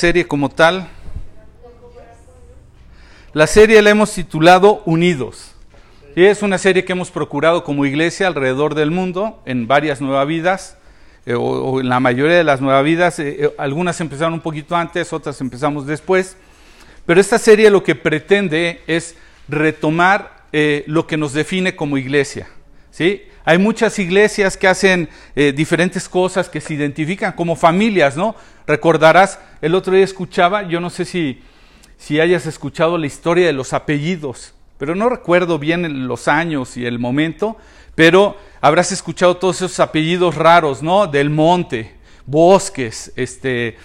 serie como tal. La serie la hemos titulado Unidos. Y es una serie que hemos procurado como iglesia alrededor del mundo, en varias nuevas vidas, eh, o, en la mayoría de las nuevas vidas. Eh, eh, algunas empezaron un poquito antes, otras empezamos después. Pero esta serie lo que pretende es retomar lo que nos define como iglesia. ¿Sí? Hay muchas iglesias que hacen diferentes cosas, que se identifican como familias, ¿no? Recordarás, el otro día escuchaba, yo no sé si, si hayas escuchado la historia de los apellidos pero no recuerdo bien los años y el momento, pero habrás escuchado todos esos apellidos raros, ¿no? Del monte, bosques, este,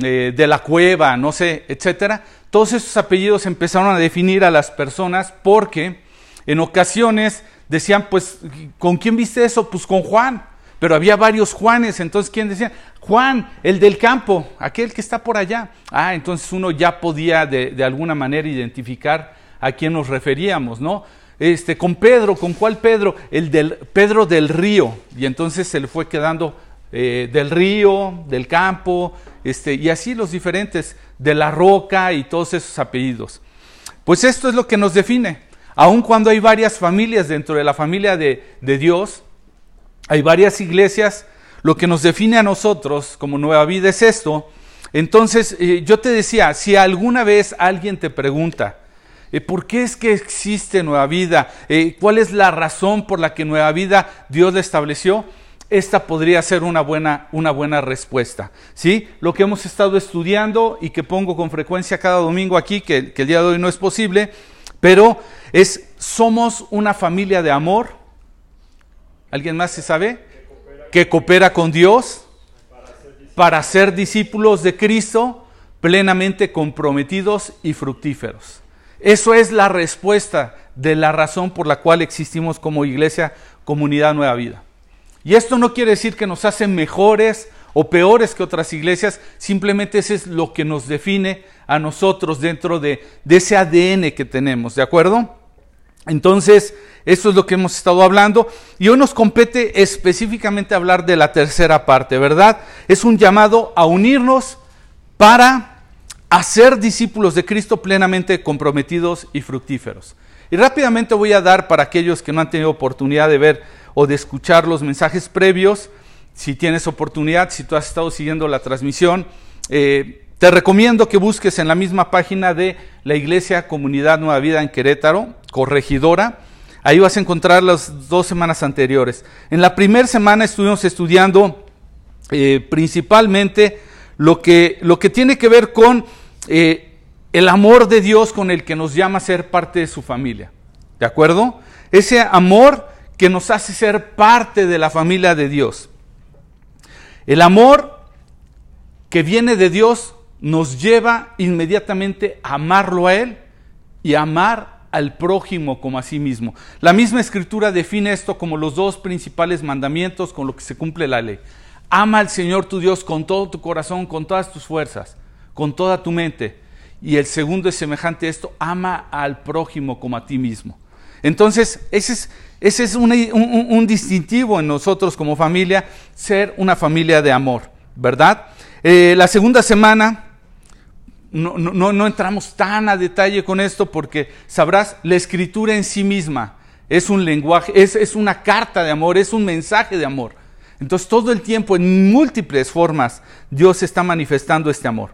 eh, de la cueva, no sé, etcétera. Todos esos apellidos empezaron a definir a las personas porque en ocasiones decían, pues, ¿con quién viste eso? Pues con Juan. Pero había varios Juanes, entonces ¿quién decía? Juan, el del campo, aquel que está por allá. Ah, entonces uno ya podía de, de alguna manera identificar a quién nos referíamos, ¿no? Este, con Pedro, ¿con cuál Pedro? El del Pedro del río. Y entonces se le fue quedando eh, del río, del campo, este, y así los diferentes, de la roca y todos esos apellidos. Pues esto es lo que nos define. Aun cuando hay varias familias dentro de la familia de, Dios, hay varias iglesias, lo que nos define a nosotros como nueva vida es esto. Entonces, eh, yo te decía, si alguna vez alguien te pregunta, eh, ¿Por qué es que existe Nueva Vida? Eh, ¿Cuál es la razón por la que Nueva Vida Dios la estableció? Esta podría ser una buena, una buena respuesta. ¿sí? Lo que hemos estado estudiando y que pongo con frecuencia cada domingo aquí, que, que el día de hoy no es posible, pero es, somos una familia de amor. ¿Alguien más se sabe? Que coopera con Dios para ser discípulos de Cristo plenamente comprometidos y fructíferos. Eso es la respuesta de la razón por la cual existimos como iglesia, comunidad Nueva Vida. Y esto no quiere decir que nos hacen mejores o peores que otras iglesias, simplemente eso es lo que nos define a nosotros dentro de, ese ADN que tenemos, ¿de acuerdo? Entonces, eso es lo que hemos estado hablando. Y hoy nos compete específicamente hablar de la tercera parte, ¿verdad? Es un llamado a unirnos para a ser discípulos de Cristo plenamente comprometidos y fructíferos. Y rápidamente voy a dar para aquellos que no han tenido oportunidad de ver o de escuchar los mensajes previos, si tienes oportunidad, si tú has estado siguiendo la transmisión, eh, te recomiendo que busques en la misma página de la Iglesia Comunidad Nueva Vida en Querétaro, corregidora. Ahí vas a encontrar las dos semanas anteriores. En la primera semana estuvimos estudiando eh, principalmente lo que, lo que tiene que ver con eh, el amor de Dios con el que nos llama a ser parte de su familia. ¿De acuerdo? Ese amor que nos hace ser parte de la familia de Dios. El amor que viene de Dios nos lleva inmediatamente a amarlo a Él y a amar al prójimo como a sí mismo. La misma escritura define esto como los dos principales mandamientos con los que se cumple la ley. Ama al Señor tu Dios con todo tu corazón, con todas tus fuerzas con toda tu mente. Y el segundo es semejante a esto, ama al prójimo como a ti mismo. Entonces, ese es, ese es un, distintivo en nosotros como familia, ser una familia de amor, ¿verdad? Eh, la segunda semana, no, no, no, entramos tan a detalle con esto porque sabrás, la escritura en sí misma es un lenguaje, es, es una carta de amor, es un mensaje de amor. Entonces todo el tiempo, en múltiples formas, Dios está manifestando este amor.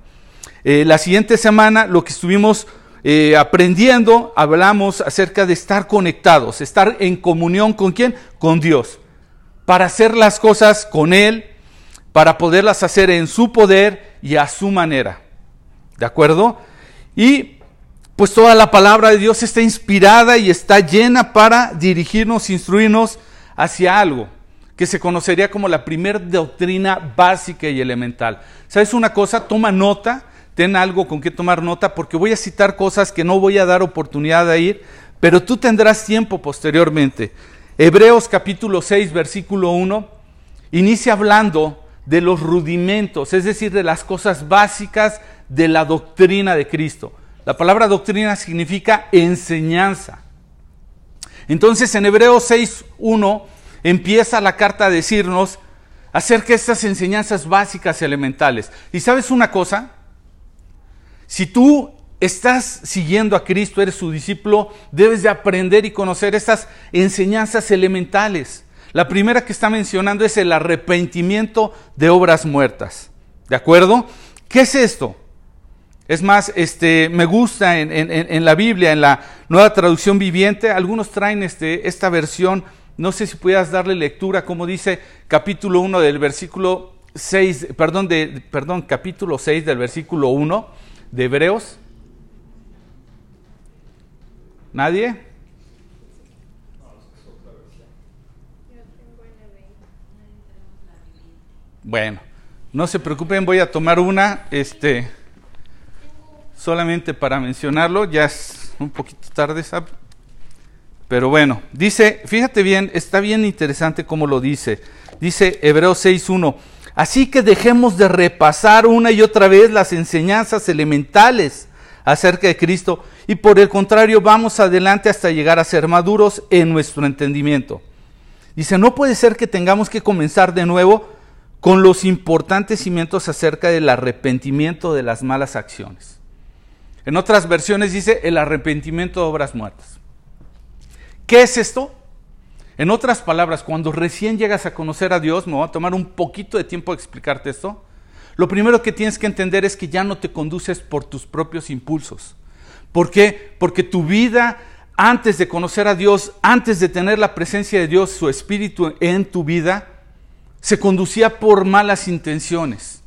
Eh, la siguiente semana lo que estuvimos eh, aprendiendo, hablamos acerca de estar conectados, estar en comunión con quién? Con Dios, para hacer las cosas con Él, para poderlas hacer en su poder y a su manera. ¿De acuerdo? Y pues toda la palabra de Dios está inspirada y está llena para dirigirnos, instruirnos hacia algo que se conocería como la primer doctrina básica y elemental. ¿Sabes una cosa? Toma nota ten algo con que tomar nota porque voy a citar cosas que no voy a dar oportunidad de ir, pero tú tendrás tiempo posteriormente. Hebreos capítulo 6, versículo 1, inicia hablando de los rudimentos, es decir, de las cosas básicas de la doctrina de Cristo. La palabra doctrina significa enseñanza. Entonces en Hebreos 6, 1 empieza la carta a decirnos acerca de estas enseñanzas básicas y elementales. ¿Y sabes una cosa? Si tú estás siguiendo a Cristo, eres su discípulo, debes de aprender y conocer estas enseñanzas elementales. La primera que está mencionando es el arrepentimiento de obras muertas. ¿De acuerdo? ¿Qué es esto? Es más, este, me gusta en, la Biblia, en la nueva traducción viviente, algunos traen este, esta versión, no sé si puedas darle lectura, como dice capítulo 1 del versículo 6, perdón, de, perdón, capítulo 6 del versículo 1 de Hebreos. ¿Nadie? Bueno, no se preocupen, voy a tomar una, este, solamente para mencionarlo, ya es un poquito tarde. Pero bueno, dice, fíjate bien, está bien interesante cómo lo dice. Dice Hebreos 6.1, así que dejemos de repasar una y otra vez las enseñanzas elementales acerca de Cristo y por el contrario vamos adelante hasta llegar a ser maduros en nuestro entendimiento. Dice, no puede ser que tengamos que comenzar de nuevo con los importantes cimientos acerca del arrepentimiento de las malas acciones. En otras versiones dice el arrepentimiento de obras muertas. ¿Qué es esto? En otras palabras, cuando recién llegas a conocer a Dios, me voy a tomar un poquito de tiempo explicarte esto. Lo primero que tienes que entender es que ya no te conduces por tus propios impulsos. ¿Por qué? Porque tu vida antes de conocer a Dios, antes de tener la presencia de Dios, su espíritu en tu vida, se conducía por malas intenciones,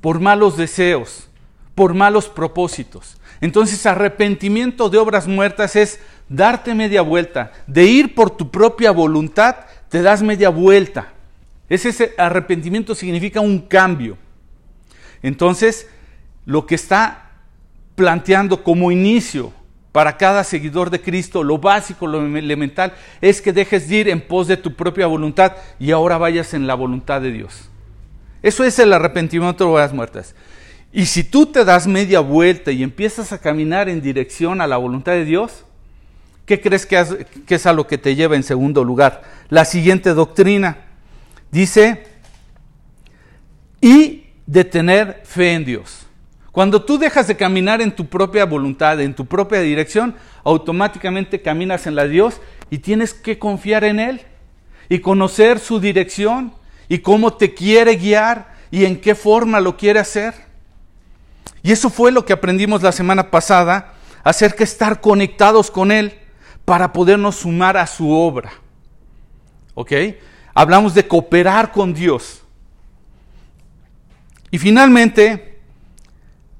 por malos deseos, por malos propósitos. Entonces arrepentimiento de obras muertas es darte media vuelta, de ir por tu propia voluntad, te das media vuelta. Ese arrepentimiento significa un cambio. Entonces, lo que está planteando como inicio para cada seguidor de Cristo, lo básico, lo elemental, es que dejes de ir en pos de tu propia voluntad y ahora vayas en la voluntad de Dios. Eso es el arrepentimiento de obras muertas. Y si tú te das media vuelta y empiezas a caminar en dirección a la voluntad de Dios, ¿qué crees que, es a lo que te lleva en segundo lugar? La siguiente doctrina dice, y de tener fe en Dios. Cuando tú dejas de caminar en tu propia voluntad, en tu propia dirección, automáticamente caminas en la de Dios y tienes que confiar en Él y conocer su dirección y cómo te quiere guiar y en qué forma lo quiere hacer. Y eso fue lo que aprendimos la semana pasada acerca de estar conectados con Él para podernos sumar a su obra. ¿Ok? Hablamos de cooperar con Dios. Y finalmente,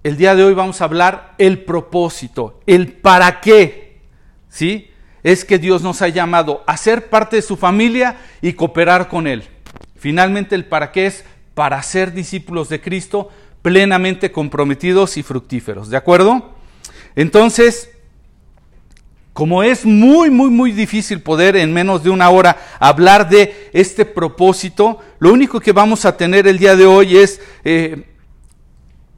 el día de hoy vamos a hablar el propósito, el para qué. ¿Sí? Es que Dios nos ha llamado a ser parte de su familia y cooperar con Él. Finalmente, el para qué es para ser discípulos de Cristo, plenamente comprometidos y fructíferos. ¿De acuerdo? Entonces, como es muy, muy, muy difícil poder en menos de una hora hablar de este propósito, lo único que vamos a tener el día de hoy es, eh,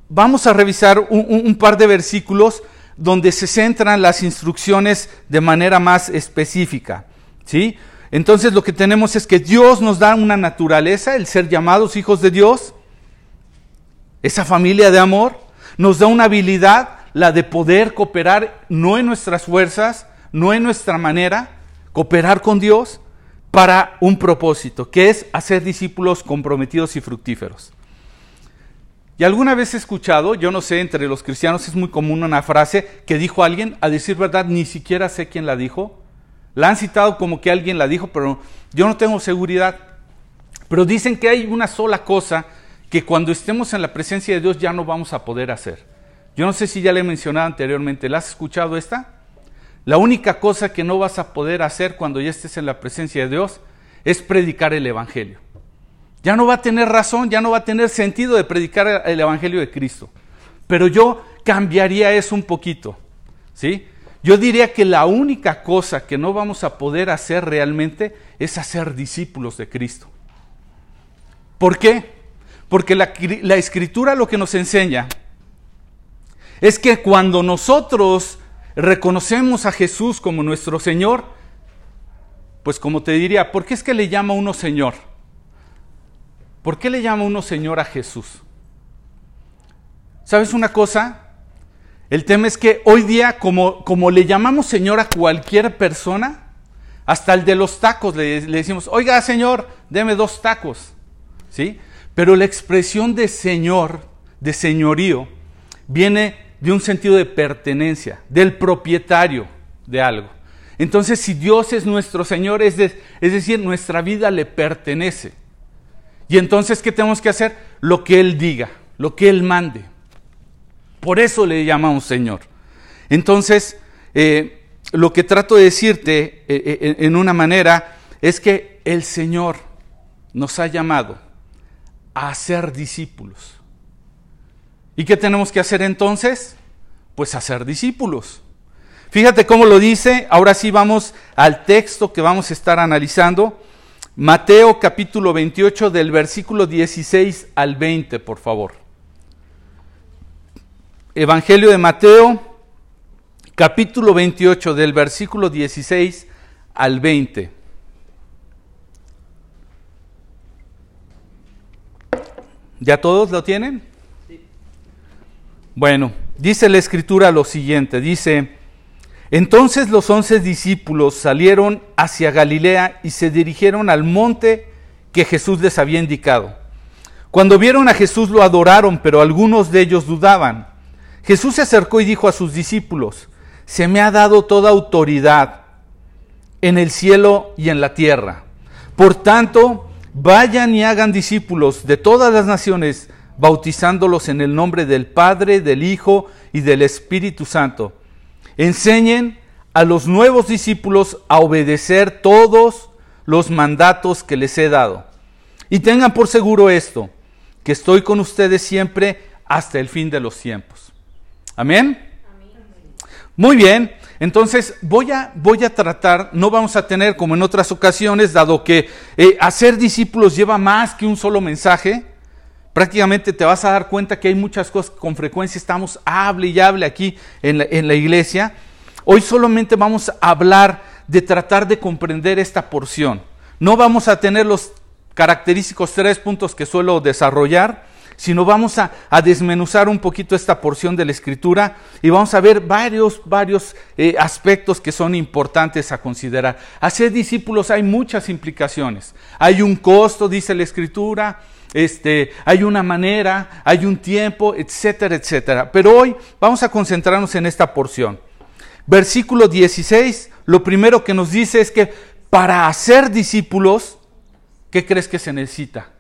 vamos a revisar un, un, par de versículos donde se centran las instrucciones de manera más específica. ¿sí? Entonces lo que tenemos es que Dios nos da una naturaleza, el ser llamados hijos de Dios, esa familia de amor nos da una habilidad, la de poder cooperar no en nuestras fuerzas, no en nuestra manera, cooperar con Dios para un propósito, que es hacer discípulos comprometidos y fructíferos. Y alguna vez he escuchado, yo no sé, entre los cristianos es muy común una frase que dijo alguien, a decir verdad, ni siquiera sé quién la dijo. La han citado como que alguien la dijo, pero yo no tengo seguridad. Pero dicen que hay una sola cosa que cuando estemos en la presencia de Dios ya no vamos a poder hacer. Yo no sé si ya le he mencionado anteriormente, ¿la has escuchado esta? La única cosa que no vas a poder hacer cuando ya estés en la presencia de Dios es predicar el Evangelio. Ya no va a tener razón, ya no va a tener sentido de predicar el Evangelio de Cristo. Pero yo cambiaría eso un poquito. ¿sí? Yo diría que la única cosa que no vamos a poder hacer realmente es hacer discípulos de Cristo. ¿Por qué? Porque la, escritura lo que nos enseña es que cuando nosotros reconocemos a Jesús como nuestro Señor, pues como te diría, ¿por qué es que le llama uno Señor? ¿Por qué le llama uno Señor a Jesús? ¿Sabes una cosa? El tema es que hoy día, como, como le llamamos Señor a cualquier persona, hasta el de los tacos le, le decimos, oiga Señor, deme dos tacos. ¿Sí? Pero la expresión de Señor, de señorío, viene de un sentido de pertenencia, del propietario de algo. Entonces, si Dios es nuestro Señor, es, decir, nuestra vida le pertenece. Y entonces, ¿qué tenemos que hacer? Lo que Él diga, lo que Él mande. Por eso le llamamos Señor. Entonces, eh, lo que trato de decirte eh, eh, en una manera es que el Señor nos ha llamado a ser discípulos. ¿Y qué tenemos que hacer entonces? Pues hacer discípulos. Fíjate cómo lo dice. Ahora sí vamos al texto que vamos a estar analizando. Mateo capítulo 28 del versículo 16 al 20, por favor. Evangelio de Mateo capítulo 28 del versículo 16 al 20. ¿Ya todos lo tienen? Bueno, dice la escritura lo siguiente, dice, entonces los once discípulos salieron hacia Galilea y se dirigieron al monte que Jesús les había indicado. Cuando vieron a Jesús lo adoraron, pero algunos de ellos dudaban. Jesús se acercó y dijo a sus discípulos, se me ha dado toda autoridad en el cielo y en la tierra. Por tanto, vayan y hagan discípulos de todas las naciones, bautizándolos en el nombre del Padre, del Hijo y del Espíritu Santo Enseñen a los nuevos discípulos a obedecer todos los mandatos que les he dado. Y tengan por seguro esto, que estoy con ustedes siempre hasta el fin de los tiempos. Amén. Muy bien, entonces voy a, voy a tratar, no vamos a tener como en otras ocasiones, dado que eh, hacer discípulos lleva más que un solo mensaje, prácticamente te vas a dar cuenta que hay muchas cosas que con frecuencia estamos hable y hable aquí en la, iglesia. Hoy solamente vamos a hablar de tratar de comprender esta porción. No vamos a tener los característicos tres puntos que suelo desarrollar, sino vamos a, desmenuzar un poquito esta porción de la escritura y vamos a ver varios, varios eh, aspectos que son importantes a considerar. Hacer discípulos hay muchas implicaciones. Hay un costo, dice la escritura, este, hay una manera, hay un tiempo, etcétera, etcétera. Pero hoy vamos a concentrarnos en esta porción. Versículo 16, lo primero que nos dice es que para hacer discípulos, ¿qué crees que se necesita?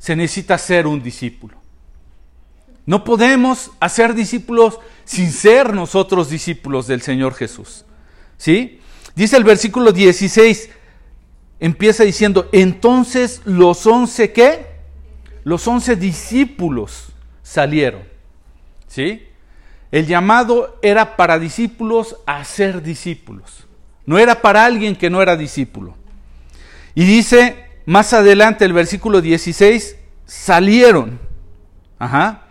Se necesita ser un discípulo. No podemos hacer discípulos sin ser nosotros discípulos del Señor Jesús. ¿Sí? Dice el versículo 16, empieza diciendo, entonces los once, ¿qué? los once discípulos salieron. ¿Sí? El llamado era para discípulos a ser discípulos. No era para alguien que no era discípulo. Y dice más adelante el versículo 16, salieron. Ajá.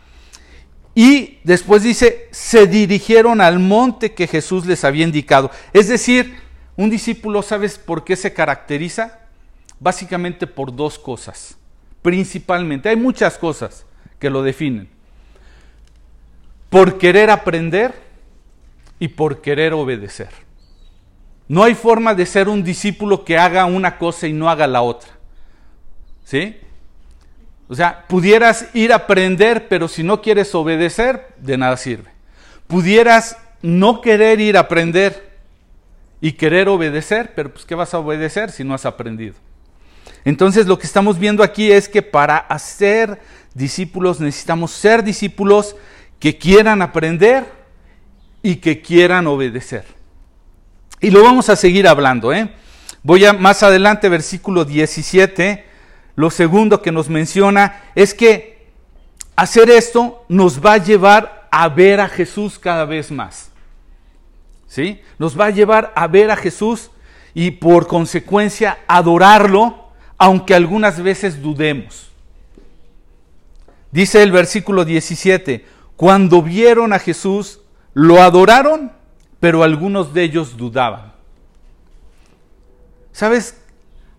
Y después dice, se dirigieron al monte que Jesús les había indicado. Es decir, un discípulo, ¿sabes por qué se caracteriza? Básicamente por dos cosas principalmente. Hay muchas cosas que lo definen. Por querer aprender y por querer obedecer. No hay forma de ser un discípulo que haga una cosa y no haga la otra. ¿Sí? O sea, pudieras ir a aprender, pero si no quieres obedecer, de nada sirve. Pudieras no querer ir a aprender y querer obedecer, pero pues ¿qué vas a obedecer si no has aprendido? Entonces lo que estamos viendo aquí es que para hacer discípulos necesitamos ser discípulos que quieran aprender y que quieran obedecer. Y lo vamos a seguir hablando. ¿eh? Voy a más adelante, versículo 17. Lo segundo que nos menciona es que hacer esto nos va a llevar a ver a Jesús cada vez más. ¿Sí? Nos va a llevar a ver a Jesús y por consecuencia adorarlo aunque algunas veces dudemos. Dice el versículo 17, cuando vieron a Jesús, lo adoraron, pero algunos de ellos dudaban. ¿Sabes?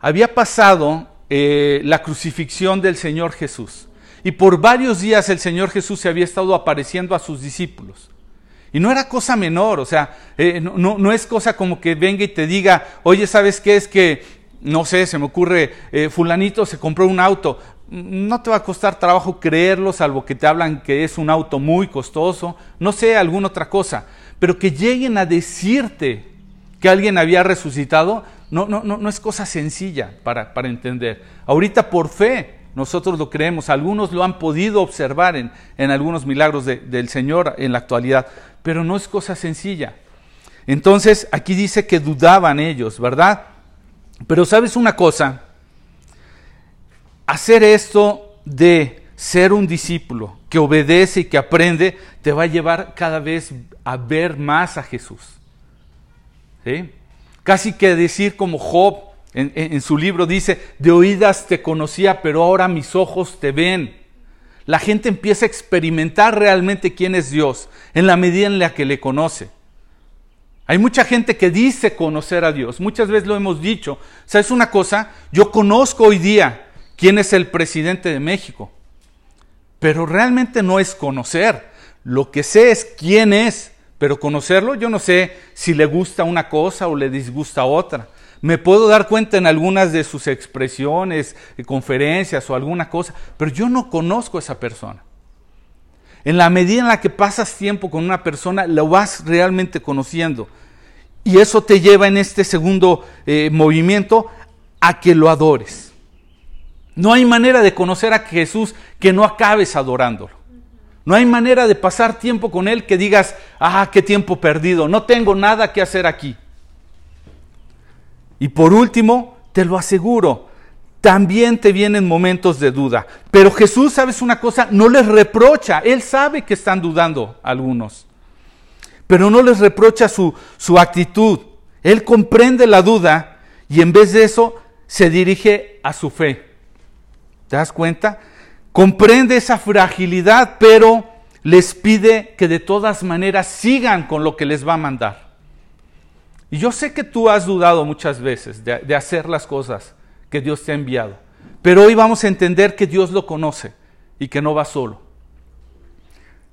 Había pasado eh, la crucifixión del Señor Jesús y por varios días el Señor Jesús se había estado apareciendo a sus discípulos. Y no era cosa menor, o sea, eh, no, no, es cosa como que venga y te diga, oye, ¿sabes qué? Es que, no sé, se me ocurre, eh, fulanito se compró un auto. No te va a costar trabajo creerlo, salvo que te hablan que es un auto muy costoso, no sé, alguna otra cosa. Pero que lleguen a decirte que alguien había resucitado, no, no, no, no es cosa sencilla para, para entender. Ahorita por fe nosotros lo creemos, algunos lo han podido observar en, en algunos milagros del Señor en la actualidad, pero no es cosa sencilla. Entonces, aquí dice que dudaban ellos, ¿verdad? Pero sabes una cosa, hacer esto de ser un discípulo que obedece y que aprende, te va a llevar cada vez a ver más a Jesús. ¿Sí? Casi que decir como Job, en, su libro dice, de oídas te conocía, pero ahora mis ojos te ven. La gente empieza a experimentar realmente quién es Dios en la medida en la que le conoce. Hay mucha gente que dice conocer a Dios, muchas veces lo hemos dicho. ¿Sabes una cosa? Yo conozco hoy día quién es el presidente de México, pero realmente no es conocer. Lo que sé es quién es, pero conocerlo yo no sé si le gusta una cosa o le disgusta otra. Me puedo dar cuenta en algunas de sus expresiones, eh, conferencias o alguna cosa, pero yo no conozco a esa persona. En la medida en la que pasas tiempo con una persona, lo vas realmente conociendo. Y eso te lleva en este segundo eh, movimiento a que lo adores. No hay manera de conocer a Jesús que no acabes adorándolo. No hay manera de pasar tiempo con Él que digas, ah, qué tiempo perdido, no tengo nada que hacer aquí. Y por último, te lo aseguro, también te vienen momentos de duda. Pero Jesús, ¿sabes una cosa? No les reprocha. Él sabe que están dudando algunos. Pero no les reprocha su, su actitud. Él comprende la duda y en vez de eso se dirige a su fe. ¿Te das cuenta? Comprende esa fragilidad, pero les pide que de todas maneras sigan con lo que les va a mandar. Y yo sé que tú has dudado muchas veces de, hacer las cosas que Dios te ha enviado, pero hoy vamos a entender que Dios lo conoce y que no va solo.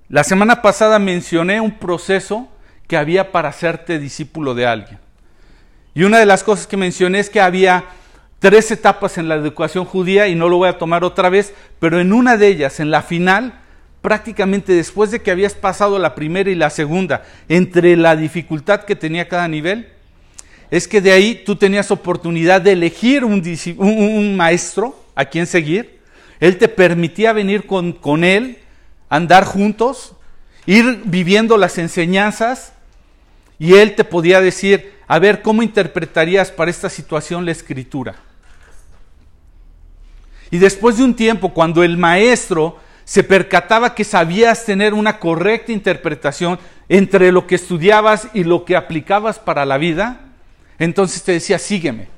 La semana pasada mencioné un proceso que había para hacerte discípulo de alguien. Y una de las cosas que mencioné es que había tres etapas en la educación judía y no lo voy a tomar otra vez, pero en una de ellas, en la final, prácticamente después de que habías pasado la primera y la segunda, entre la dificultad que tenía cada nivel, es que de ahí tú tenías oportunidad de elegir un, maestro a quien seguir. Él te permitía venir con, con él, andar juntos, ir viviendo las enseñanzas y él te podía decir, a ver, ¿cómo interpretarías para esta situación la escritura? Y después de un tiempo, cuando el maestro se percataba que sabías tener una correcta interpretación entre lo que estudiabas y lo que aplicabas para la vida, entonces te decía, sígueme.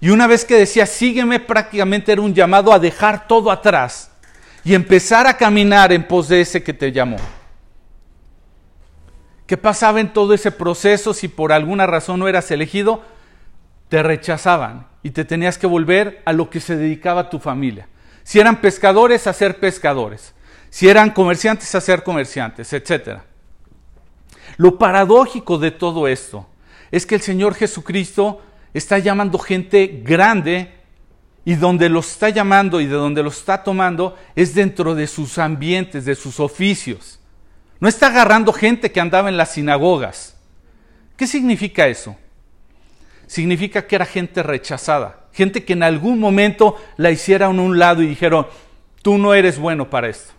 Y una vez que decía, sígueme, prácticamente era un llamado a dejar todo atrás y empezar a caminar en pos de ese que te llamó. ¿Qué pasaba en todo ese proceso si por alguna razón no eras elegido? Te rechazaban y te tenías que volver a lo que se dedicaba tu familia. Si eran pescadores, a ser pescadores. Si eran comerciantes, a ser comerciantes, etc. Lo paradójico de todo esto es que el Señor Jesucristo está llamando gente grande y donde los está llamando y de donde los está tomando es dentro de sus ambientes, de sus oficios. No está agarrando gente que andaba en las sinagogas. ¿Qué significa eso? Significa que era gente rechazada gente que en algún momento la hicieron a un lado y dijeron, tú no eres bueno para esto,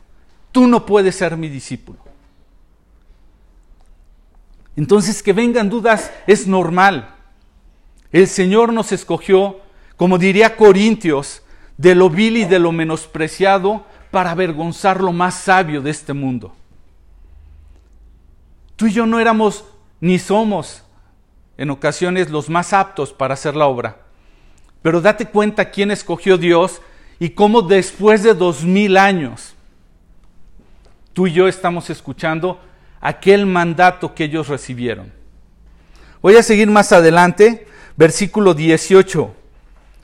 tú no puedes ser mi discípulo. Entonces que vengan dudas es normal. El Señor nos escogió, como diría Corintios, de lo vil y de lo menospreciado para avergonzar lo más sabio de este mundo. Tú y yo no éramos ni somos en ocasiones los más aptos para hacer la obra. Pero date cuenta quién escogió Dios y cómo después de dos mil años tú y yo estamos escuchando aquel mandato que ellos recibieron. Voy a seguir más adelante, versículo 18.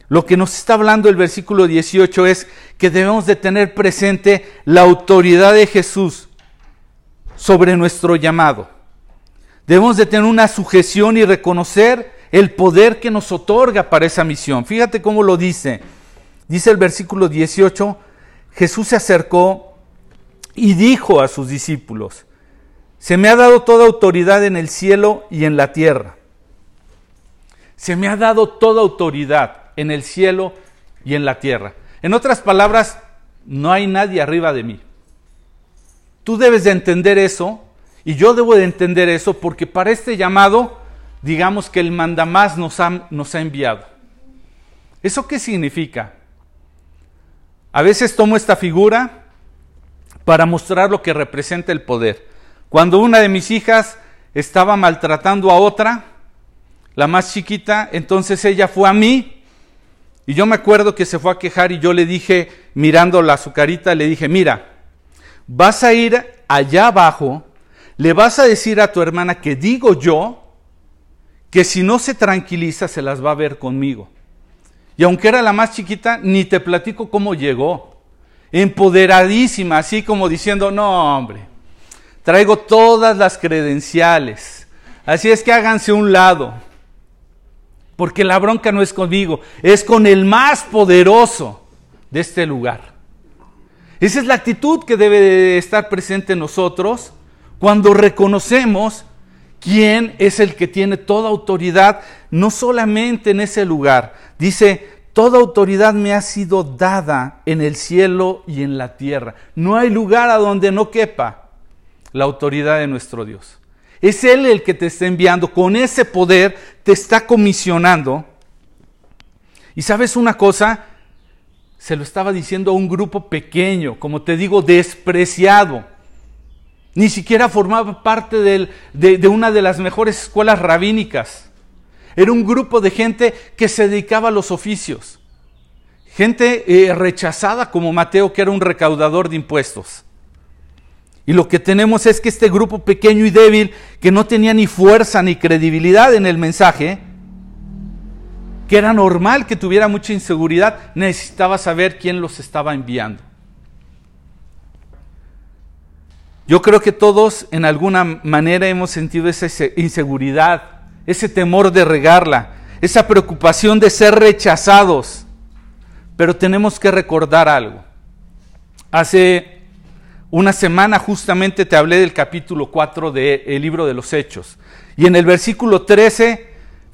Lo que nos está hablando el versículo 18 es que debemos de tener presente la autoridad de Jesús sobre nuestro llamado. Debemos de tener una sujeción y reconocer el poder que nos otorga para esa misión. Fíjate cómo lo dice. Dice el versículo 18, Jesús se acercó y dijo a sus discípulos, se me ha dado toda autoridad en el cielo y en la tierra. Se me ha dado toda autoridad en el cielo y en la tierra. En otras palabras, no hay nadie arriba de mí. Tú debes de entender eso y yo debo de entender eso porque para este llamado, digamos que el mandamás nos ha, nos ha enviado. ¿Eso qué significa? A veces tomo esta figura para mostrar lo que representa el poder. Cuando una de mis hijas estaba maltratando a otra, la más chiquita, entonces ella fue a mí y yo me acuerdo que se fue a quejar y yo le dije, mirando la azucarita, le dije, mira, vas a ir allá abajo, le vas a decir a tu hermana que digo yo, que si no se tranquiliza se las va a ver conmigo. Y aunque era la más chiquita, ni te platico cómo llegó. Empoderadísima, así como diciendo, no hombre, traigo todas las credenciales. Así es que háganse un lado. Porque la bronca no es conmigo, es con el más poderoso de este lugar. Esa es la actitud que debe estar presente en nosotros cuando reconocemos quién es el que tiene toda autoridad, no solamente en ese lugar. Dice, toda autoridad me ha sido dada en el cielo y en la tierra. No hay lugar a donde no quepa la autoridad de nuestro Dios. Es Él el que te está enviando, con ese poder te está comisionando. Y sabes una cosa, se lo estaba diciendo a un grupo pequeño, como te digo, despreciado. Ni siquiera formaba parte de, una de las mejores escuelas rabínicas. Era un grupo de gente que se dedicaba a los oficios. Gente eh, rechazada como Mateo, que era un recaudador de impuestos. Y lo que tenemos es que este grupo pequeño y débil, que no tenía ni fuerza ni credibilidad en el mensaje, que era normal que tuviera mucha inseguridad, necesitaba saber quién los estaba enviando. Yo creo que todos en alguna manera hemos sentido esa inseguridad, ese temor de regarla, esa preocupación de ser rechazados. Pero tenemos que recordar algo. Hace una semana justamente te hablé del capítulo 4 del libro de los Hechos. Y en el versículo 13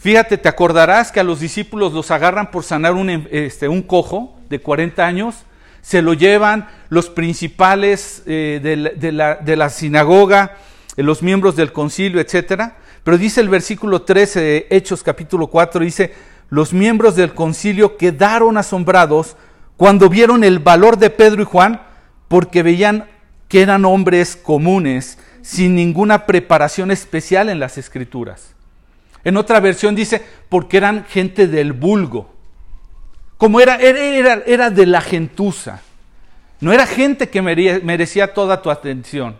Fíjate, te acordarás que a los discípulos los agarran por sanar un, este, un cojo de 40 años, se lo llevan los principales eh, de, la, de, la, sinagoga, eh, los miembros del concilio, etc. Pero dice el versículo 13 de Hechos capítulo 4, dice, los miembros del concilio quedaron asombrados cuando vieron el valor de Pedro y Juan, porque veían que eran hombres comunes, sin ninguna preparación especial en las escrituras. En otra versión dice, porque eran gente del vulgo. Como era, era, era de la gentuza. No era gente que merecía toda tu atención.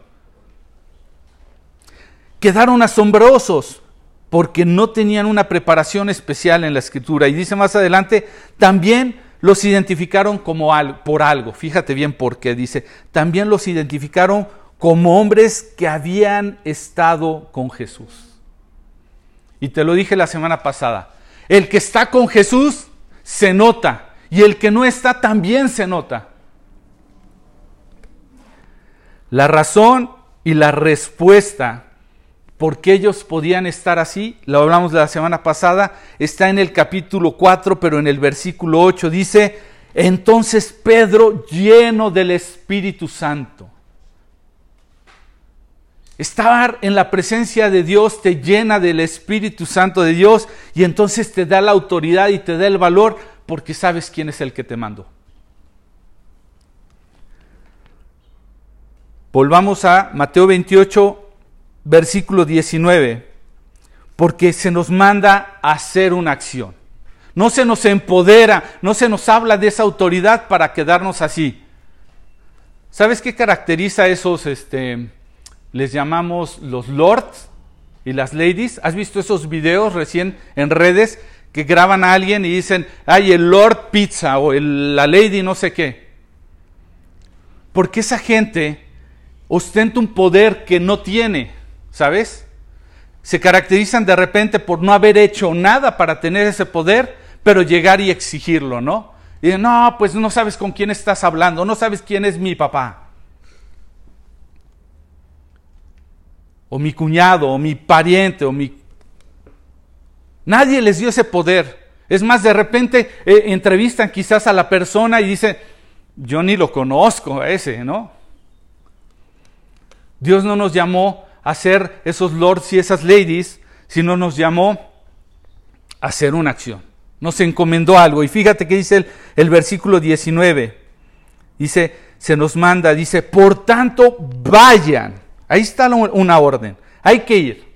Quedaron asombrosos porque no tenían una preparación especial en la escritura. Y dice más adelante, también los identificaron como por algo. Fíjate bien por qué dice, también los identificaron como hombres que habían estado con Jesús. Y te lo dije la semana pasada. El que está con Jesús se nota. Y el que no está también se nota. La razón y la respuesta por qué ellos podían estar así, lo hablamos la semana pasada, está en el capítulo 4, pero en el versículo 8 dice, entonces Pedro lleno del Espíritu Santo Estar en la presencia de Dios te llena del Espíritu Santo de Dios y entonces te da la autoridad y te da el valor porque sabes quién es el que te mandó. Volvamos a Mateo 28, versículo 19, porque se nos manda a hacer una acción. No se nos empodera, no se nos habla de esa autoridad para quedarnos así. ¿Sabes qué caracteriza esos este, les llamamos los lords y las ladies. ¿Has visto esos videos recién en redes que graban a alguien y dicen, ay, el lord pizza o la lady no sé qué? Porque esa gente ostenta un poder que no tiene, ¿sabes? Se caracterizan de repente por no haber hecho nada para tener ese poder, pero llegar y exigirlo, ¿no? Y no, pues no sabes con quién estás hablando, no sabes quién es mi papá. O mi cuñado, o mi pariente, o mi... Nadie les dio ese poder. Es más, de repente eh, entrevistan quizás a la persona y dicen, yo ni lo conozco a ese, ¿no? Dios no nos llamó a ser esos lords y esas ladies, sino nos llamó a hacer una acción nos encomendó algo. Y fíjate que dice el, versículo 19. Dice, se nos manda, dice, por tanto, vayan. Ahí está una orden. Hay que ir.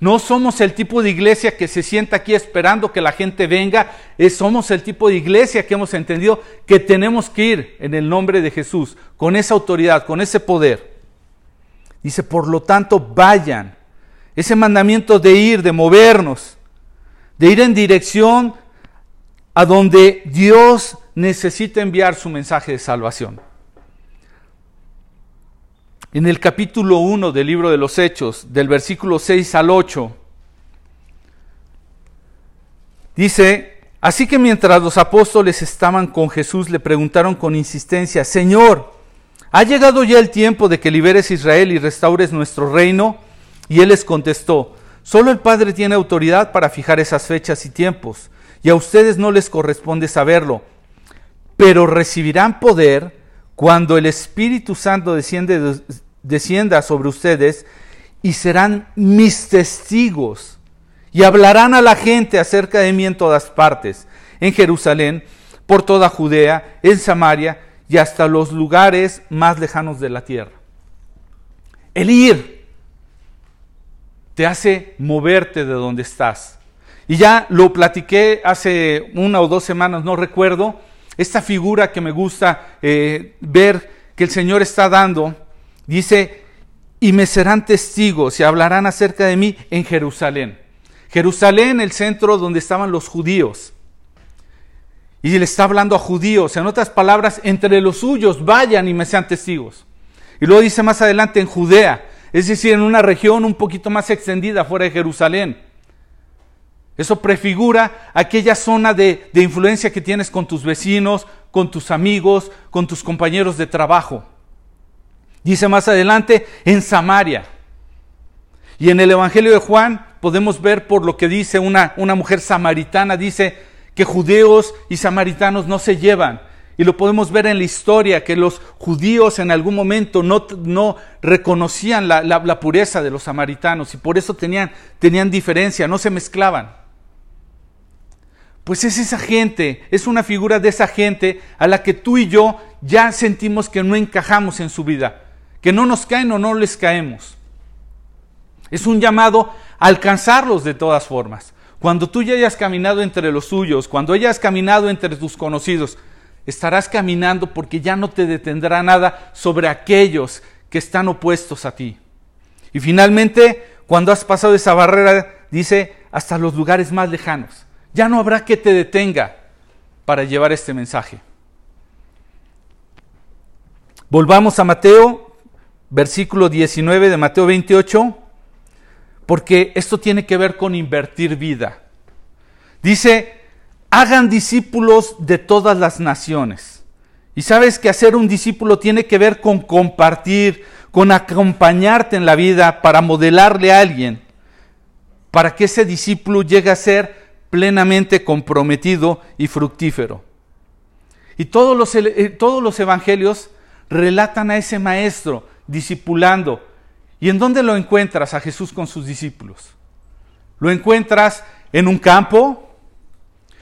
No somos el tipo de iglesia que se sienta aquí esperando que la gente venga. somos el tipo de iglesia que hemos entendido que tenemos que ir en el nombre de Jesús, con esa autoridad, con ese poder. Dice, por lo tanto, vayan. Ese mandamiento de ir, de movernos, de ir en dirección a donde Dios necesita enviar su mensaje de salvación. En el capítulo 1 del libro de los Hechos, del versículo 6 al 8, dice, así que mientras los apóstoles estaban con Jesús, le preguntaron con insistencia, Señor, ¿ha llegado ya el tiempo de que liberes Israel y restaures nuestro reino? Y él les contestó, Solo el Padre tiene autoridad para fijar esas fechas y tiempos, y a ustedes no les corresponde saberlo, pero recibirán poder cuando el Espíritu Santo descienda sobre ustedes y serán mis testigos y hablarán a la gente acerca de mí en todas partes, en Jerusalén, por toda Judea, en Samaria y hasta los lugares más lejanos de la tierra. El ir te hace moverte de donde estás. Y ya lo platiqué hace una o dos semanas, no recuerdo, esta figura que me gusta eh, ver que el Señor está dando, dice, y me serán testigos y hablarán acerca de mí en Jerusalén. Jerusalén, el centro donde estaban los judíos. Y le está hablando a judíos, en otras palabras, entre los suyos, vayan y me sean testigos. Y luego dice más adelante en Judea, es decir, en una región un poquito más extendida fuera de Jerusalén. Eso prefigura aquella zona de, influencia que tienes con tus vecinos, con tus amigos, con tus compañeros de trabajo. Dice más adelante, en Samaria. Y en el Evangelio de Juan podemos ver por lo que dice una, mujer samaritana, dice que judeos y samaritanos no se llevan. Y lo podemos ver en la historia, que los judíos en algún momento no, no reconocían la, pureza de los samaritanos y por eso tenían, tenían diferencia, no se mezclaban. Pues es esa gente, es una figura de esa gente a la que tú y yo ya sentimos que no encajamos en su vida, que no nos caen o no les caemos. Es un llamado a alcanzarlos de todas formas. Cuando tú ya hayas caminado entre los suyos, cuando hayas caminado entre tus conocidos, estarás caminando porque ya no te detendrá nada sobre aquellos que están opuestos a ti. Y finalmente, cuando has pasado esa barrera, dice, hasta los lugares más lejanos. Ya no habrá que te detenga para llevar este mensaje. Volvamos a Mateo, versículo 19 de Mateo 28, porque esto tiene que ver con invertir vida. Dice, hagan discípulos de todas las naciones. Y sabes que hacer un discípulo tiene que ver con compartir, con acompañarte en la vida para modelarle a alguien, para que ese discípulo llegue a ser plenamente comprometido y fructífero. Y todos los, eh, todos los evangelios relatan a ese maestro discipulando. ¿Y en dónde lo encuentras a Jesús con sus discípulos? Lo encuentras en un campo,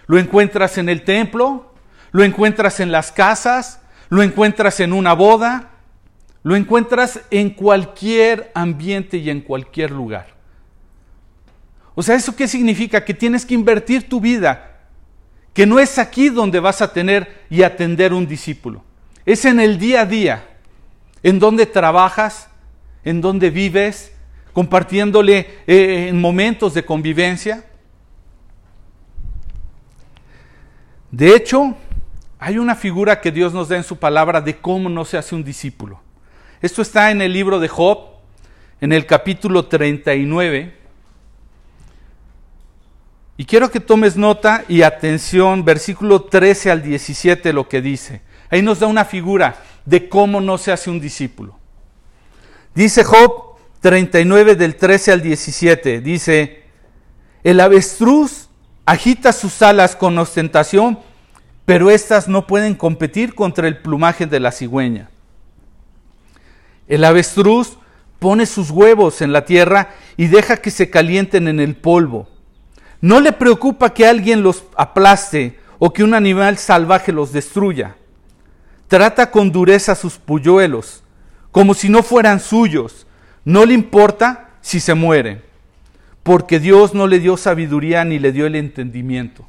lo encuentras en el templo, lo encuentras en las casas, lo encuentras en una boda, lo encuentras en cualquier ambiente y en cualquier lugar. O sea, ¿eso qué significa? Que tienes que invertir tu vida, que no es aquí donde vas a tener y atender un discípulo, es en el día a día, en donde trabajas, en donde vives, compartiéndole eh, en momentos de convivencia. De hecho, hay una figura que Dios nos da en su palabra de cómo no se hace un discípulo. Esto está en el libro de Job, en el capítulo 39. Y quiero que tomes nota y atención, versículo 13 al 17, lo que dice. Ahí nos da una figura de cómo no se hace un discípulo. Dice Job 39 del 13 al 17, dice, el avestruz agita sus alas con ostentación, pero éstas no pueden competir contra el plumaje de la cigüeña. El avestruz pone sus huevos en la tierra y deja que se calienten en el polvo. No le preocupa que alguien los aplaste o que un animal salvaje los destruya. Trata con dureza sus polluelos, como si no fueran suyos. No le importa si se mueren, porque Dios no le dio sabiduría ni le dio el entendimiento.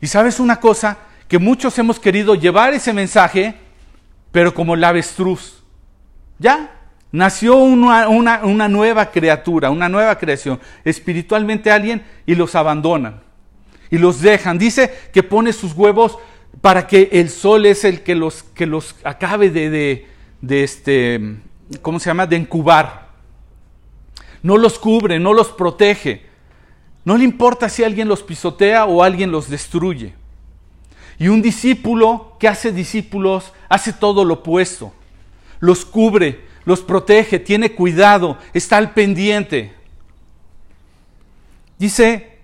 Y sabes una cosa, que muchos hemos querido llevar ese mensaje, pero como el avestruz. Ya, nació una, una, nueva criatura, una nueva creación, espiritualmente alguien, y los abandonan. Y los dejan. Dice que pone sus huevos para que el sol es el que los, que los acabe de, de, de este, ¿cómo se llama?, de incubar. No los cubre, no los protege. No le importa si alguien los pisotea o alguien los destruye. Y un discípulo que hace discípulos hace todo lo opuesto. Los cubre, los protege, tiene cuidado, está al pendiente. Dice,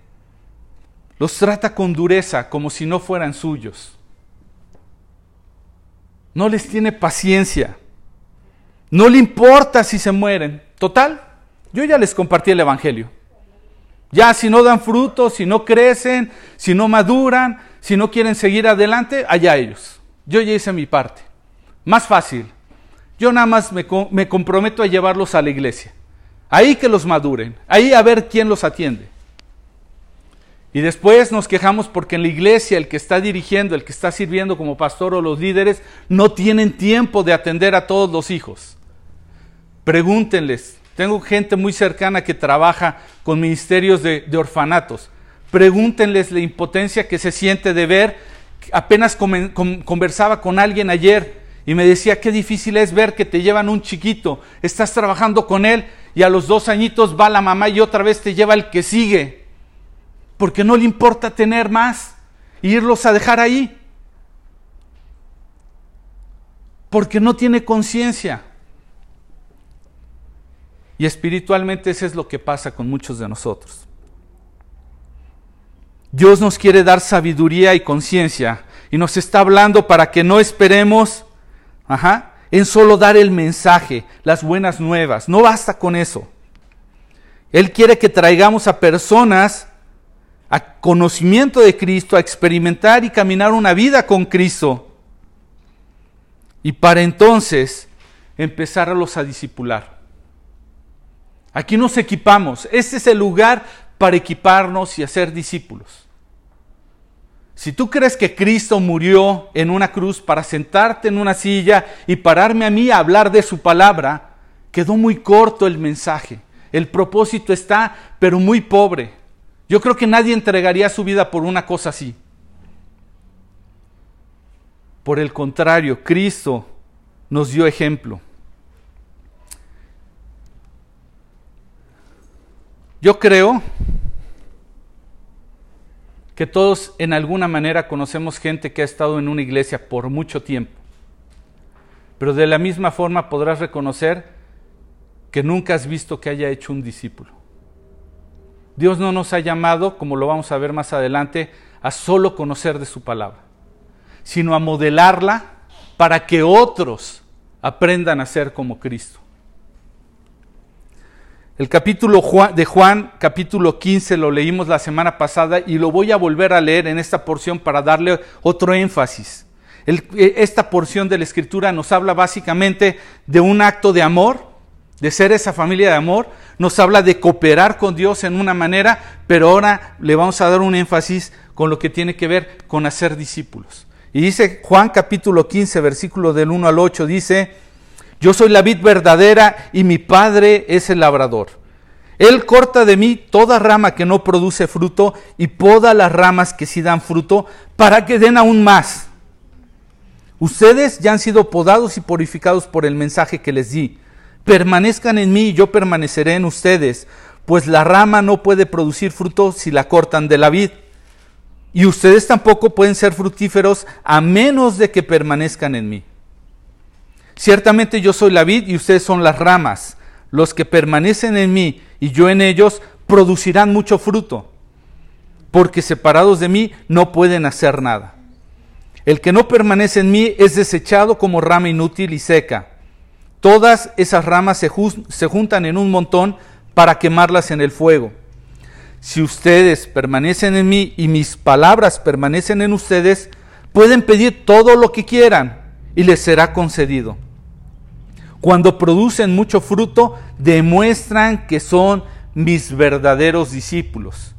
los trata con dureza como si no fueran suyos. No les tiene paciencia. No le importa si se mueren. Total, yo ya les compartí el Evangelio. Ya si no dan frutos, si no crecen, si no maduran, si no quieren seguir adelante, allá ellos. Yo ya hice mi parte. Más fácil. Yo nada más me, me comprometo a llevarlos a la iglesia. Ahí que los maduren. Ahí a ver quién los atiende. Y después nos quejamos porque en la iglesia el que está dirigiendo, el que está sirviendo como pastor o los líderes, no tienen tiempo de atender a todos los hijos. Pregúntenles, tengo gente muy cercana que trabaja con ministerios de, orfanatos. Pregúntenles la impotencia que se siente de ver. Apenas conversaba con alguien ayer y me decía qué difícil es ver que te llevan un chiquito, estás trabajando con él y a los dos añitos va la mamá y otra vez te lleva el que sigue, porque no le importa tener más e irlos a dejar ahí, porque no tiene conciencia. Y espiritualmente eso es lo que pasa con muchos de nosotros. Dios nos quiere dar sabiduría y conciencia y nos está hablando para que no esperemos ajá, en solo dar el mensaje, las buenas nuevas. No basta con eso. Él quiere que traigamos a personas a conocimiento de Cristo, a experimentar y caminar una vida con Cristo. Y para entonces empezar a a discipular. Aquí nos equipamos. Este es el lugar para equiparnos y hacer discípulos. Si tú crees que Cristo murió en una cruz para sentarte en una silla y pararme a mí a hablar de su palabra, quedó muy corto el mensaje. El propósito está, pero muy pobre. Yo creo que nadie entregaría su vida por una cosa así. Por el contrario, Cristo nos dio ejemplo. Yo creo que todos en alguna manera conocemos gente que ha estado en una iglesia por mucho tiempo, pero de la misma forma podrás reconocer que nunca has visto que haya hecho un discípulo. Dios no nos ha llamado, como lo vamos a ver más adelante, a solo conocer de su palabra, sino a modelarla para que otros aprendan a ser como Cristo. El capítulo de Juan, capítulo 15, lo leímos la semana pasada y lo voy a volver a leer en esta porción para darle otro énfasis. E, esta porción de la escritura nos habla básicamente de un acto de amor, de ser esa familia de amor, nos habla de cooperar con Dios en una manera, pero ahora le vamos a dar un énfasis con lo que tiene que ver con hacer discípulos. Y dice Juan capítulo 15, versículo del 1 al 8, dice, yo soy la vid verdadera y mi Padre es el labrador. Él corta de mí toda rama que no produce fruto y poda las ramas que sí dan fruto para que den aún más. Ustedes ya han sido podados y purificados por el mensaje que les di. Permanezcan en mí y yo permaneceré en ustedes, pues la rama no puede producir fruto si la cortan de la vid. Y ustedes tampoco pueden ser fructíferos a menos de que permanezcan en mí. Ciertamente yo soy la vid y ustedes son las ramas. Los que permanecen en mí y yo en ellos producirán mucho fruto, porque separados de mí no pueden hacer nada. El que no permanece en mí es desechado como rama inútil y seca. Todas esas ramas se, se juntan en un montón para quemarlas en el fuego. Si ustedes permanecen en mí y mis palabras permanecen en ustedes, pueden pedir todo lo que quieran y les será concedido. Cuando producen mucho fruto, demuestran que son mis verdaderos discípulos.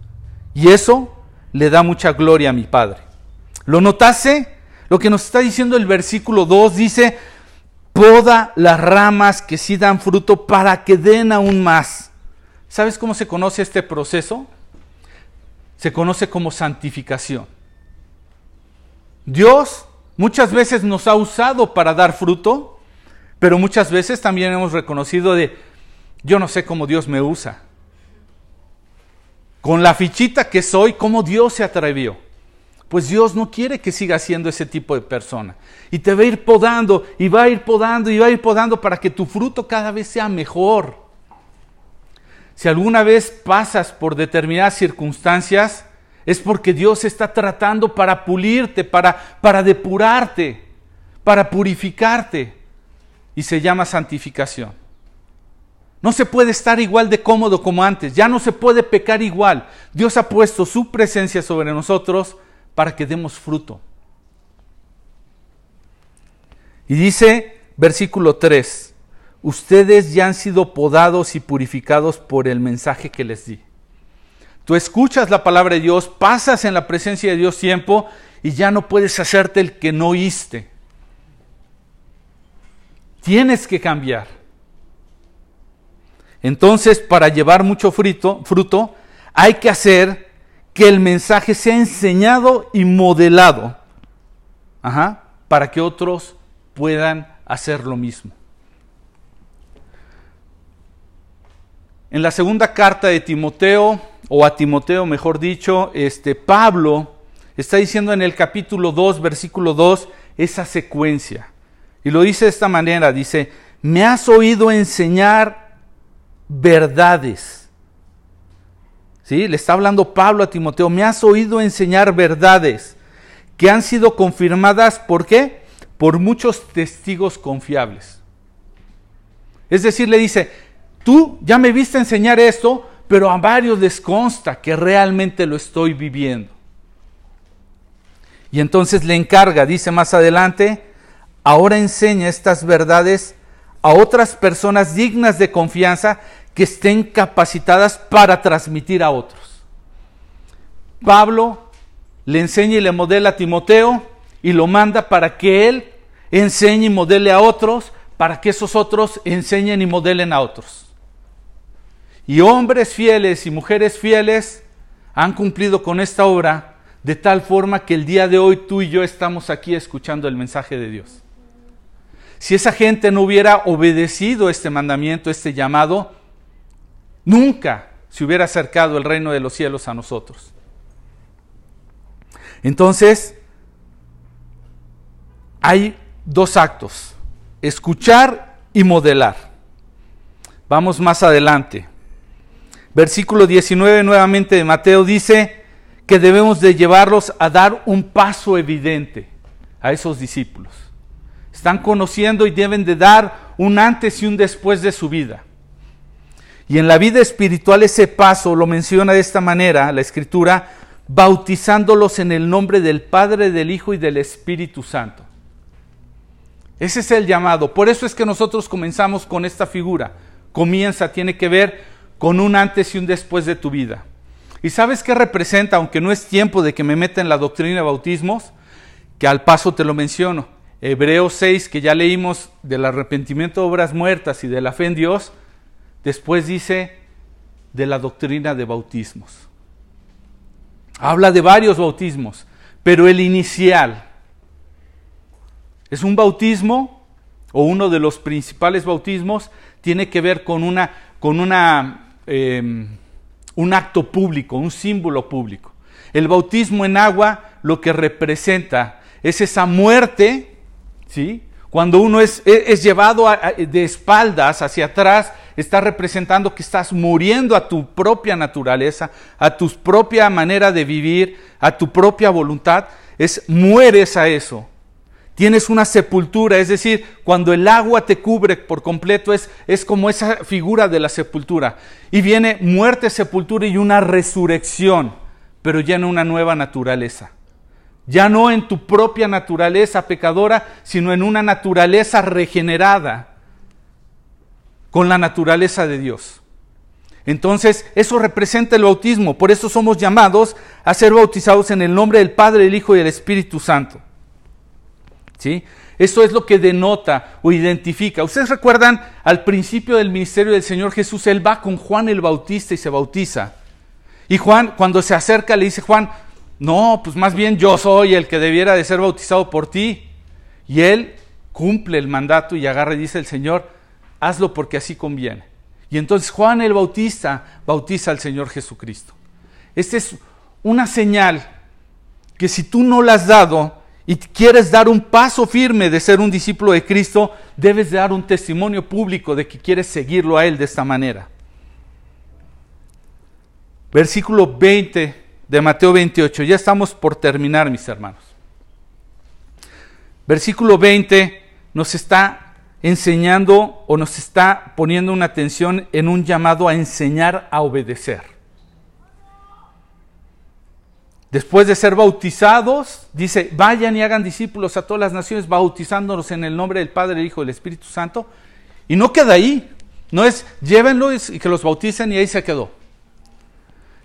Y eso le da mucha gloria a mi Padre. ¿Lo notase? Lo que nos está diciendo el versículo 2 dice, poda las ramas que sí dan fruto para que den aún más. ¿Sabes cómo se conoce este proceso? Se conoce como santificación. Dios muchas veces nos ha usado para dar fruto, pero muchas veces también hemos reconocido de, yo no sé cómo Dios me usa. Con la fichita que soy, cómo Dios se atrevió. Pues Dios no quiere que siga siendo ese tipo de persona. Y te va a ir podando, y va a ir podando, y va a ir podando para que tu fruto cada vez sea mejor. Si alguna vez pasas por determinadas circunstancias, es porque Dios está tratando para pulirte, para, para depurarte, para purificarte. Y se llama santificación. No se puede estar igual de cómodo como antes, ya no se puede pecar igual. Dios ha puesto su presencia sobre nosotros para que demos fruto. Y dice versículo 3, ustedes ya han sido podados y purificados por el mensaje que les di. Tú escuchas la palabra de Dios, pasas en la presencia de Dios tiempo y ya no puedes hacerte el que no oíste. Tienes que cambiar. Entonces, para llevar mucho fruto, hay que hacer que el mensaje sea enseñado y modelado para que otros puedan hacer lo mismo. En la segunda carta de Timoteo, o a Timoteo mejor dicho, este, Pablo está diciendo en el capítulo 2, versículo 2, esa secuencia. Y lo dice de esta manera, dice, me has oído enseñar verdades. ¿Sí? Le está hablando Pablo a Timoteo, me has oído enseñar verdades que han sido confirmadas, ¿por qué? Por muchos testigos confiables. Es decir, le dice, Tú ya me viste enseñar esto, pero a varios les consta que realmente lo estoy viviendo. Y entonces le encarga, dice más adelante, ahora enseña estas verdades a otras personas dignas de confianza que estén capacitadas para transmitir a otros. Pablo le enseña y le modela a Timoteo y lo manda para que él enseñe y modele a otros, para que esos otros enseñen y modelen a otros. Y hombres fieles y mujeres fieles han cumplido con esta obra de tal forma que el día de hoy tú y yo estamos aquí escuchando el mensaje de Dios. Si esa gente no hubiera obedecido este mandamiento, este llamado, nunca se hubiera acercado el reino de los cielos a nosotros. Entonces, hay dos actos, escuchar y modelar. Vamos más adelante. Versículo 19 nuevamente de Mateo dice que debemos de llevarlos a dar un paso evidente a esos discípulos. Están conociendo y deben de dar un antes y un después de su vida. Y en la vida espiritual ese paso lo menciona de esta manera la escritura, bautizándolos en el nombre del Padre, del Hijo y del Espíritu Santo. Ese es el llamado. Por eso es que nosotros comenzamos con esta figura. Comienza, tiene que ver con un antes y un después de tu vida. ¿Y sabes qué representa, aunque no es tiempo de que me meta en la doctrina de bautismos? Que al paso te lo menciono. Hebreos 6, que ya leímos del arrepentimiento de obras muertas y de la fe en Dios, después dice de la doctrina de bautismos. Habla de varios bautismos, pero el inicial, Es un bautismo, o uno de los principales bautismos, tiene que ver con, una, con una, em, un acto público, un símbolo público. El bautismo en agua lo que representa es esa muerte, ¿sí? Cuando uno es, es llevado de espaldas hacia atrás, está representando que estás muriendo a tu propia naturaleza, a tu propia manera de vivir, a tu propia voluntad. Es mueres a eso. Tienes una sepultura, es decir, cuando el agua te cubre por completo, es, es como esa figura de la sepultura. Y viene muerte, sepultura y una resurrección, pero ya en una nueva naturaleza ya no en tu propia naturaleza pecadora, sino en una naturaleza regenerada con la naturaleza de Dios. Entonces, eso representa el bautismo, por eso somos llamados a ser bautizados en el nombre del Padre, el Hijo y el Espíritu Santo. ¿Sí? Eso es lo que denota o identifica. Ustedes recuerdan al principio del ministerio del Señor Jesús, Él va con Juan el Bautista y se bautiza. Y Juan, cuando se acerca, le dice, Juan, no, pues más bien yo soy el que debiera de ser bautizado por ti. Y él cumple el mandato y agarra y dice el Señor, hazlo porque así conviene. Y entonces Juan el Bautista bautiza al Señor Jesucristo. Esta es una señal que si tú no la has dado y quieres dar un paso firme de ser un discípulo de Cristo, debes dar un testimonio público de que quieres seguirlo a Él de esta manera. Versículo 20 de Mateo 28. Ya estamos por terminar, mis hermanos. Versículo 20 nos está enseñando o nos está poniendo una atención en un llamado a enseñar a obedecer. Después de ser bautizados, dice, vayan y hagan discípulos a todas las naciones, bautizándonos en el nombre del Padre, el Hijo y del Espíritu Santo. Y no queda ahí. No es llévenlo y que los bauticen y ahí se quedó.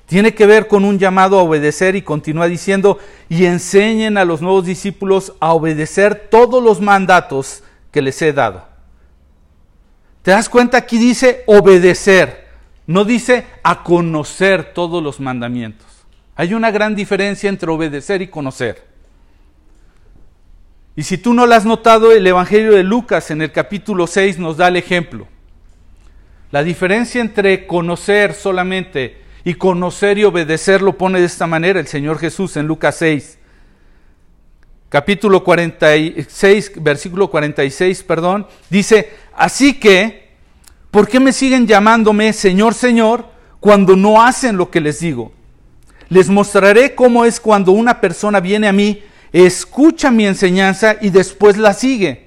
Tiene que ver con un llamado a obedecer y continúa diciendo, y enseñen a los nuevos discípulos a obedecer todos los mandatos que les he dado. ¿Te das cuenta? Aquí dice obedecer, no dice a conocer todos los mandamientos. Hay una gran diferencia entre obedecer y conocer. Y si tú no lo has notado, el Evangelio de Lucas en el capítulo 6 nos da el ejemplo. La diferencia entre conocer solamente y conocer y obedecer lo pone de esta manera el Señor Jesús en Lucas 6. Capítulo 46, versículo 46, perdón, dice, así que, ¿por qué me siguen llamándome Señor, Señor, cuando no hacen lo que les digo? Les mostraré cómo es cuando una persona viene a mí, escucha mi enseñanza y después la sigue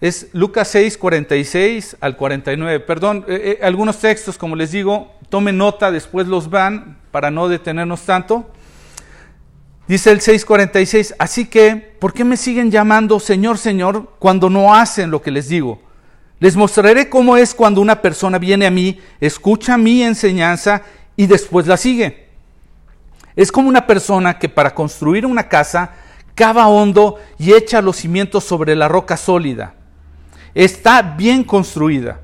es Lucas 6, 46 al 49. Perdón, eh, eh, algunos textos, como les digo, tomen nota, después los van para no detenernos tanto. Dice el 6:46, así que, ¿por qué me siguen llamando Señor, Señor cuando no hacen lo que les digo? Les mostraré cómo es cuando una persona viene a mí, escucha mi enseñanza y después la sigue. Es como una persona que para construir una casa cava hondo y echa los cimientos sobre la roca sólida está bien construida.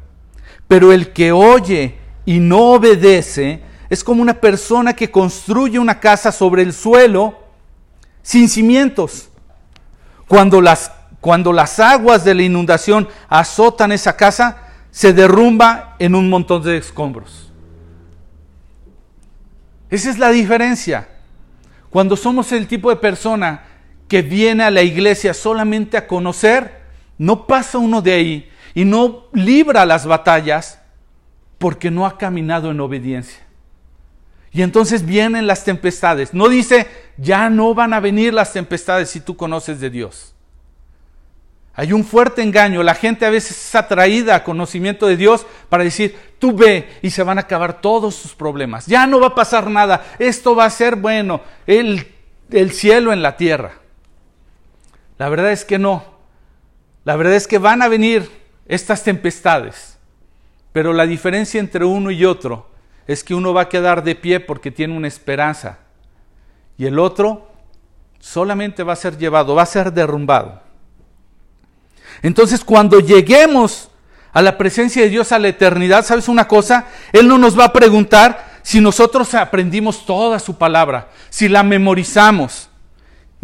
Pero el que oye y no obedece es como una persona que construye una casa sobre el suelo sin cimientos. Cuando las, cuando las aguas de la inundación azotan esa casa, se derrumba en un montón de escombros. Esa es la diferencia. Cuando somos el tipo de persona que viene a la iglesia solamente a conocer, no pasa uno de ahí y no libra las batallas porque no ha caminado en obediencia. Y entonces vienen las tempestades. No dice, ya no van a venir las tempestades si tú conoces de Dios. Hay un fuerte engaño. La gente a veces es atraída a conocimiento de Dios para decir, tú ve y se van a acabar todos sus problemas. Ya no va a pasar nada. Esto va a ser bueno. El, el cielo en la tierra. La verdad es que no. La verdad es que van a venir estas tempestades, pero la diferencia entre uno y otro es que uno va a quedar de pie porque tiene una esperanza y el otro solamente va a ser llevado, va a ser derrumbado. Entonces cuando lleguemos a la presencia de Dios a la eternidad, ¿sabes una cosa? Él no nos va a preguntar si nosotros aprendimos toda su palabra, si la memorizamos.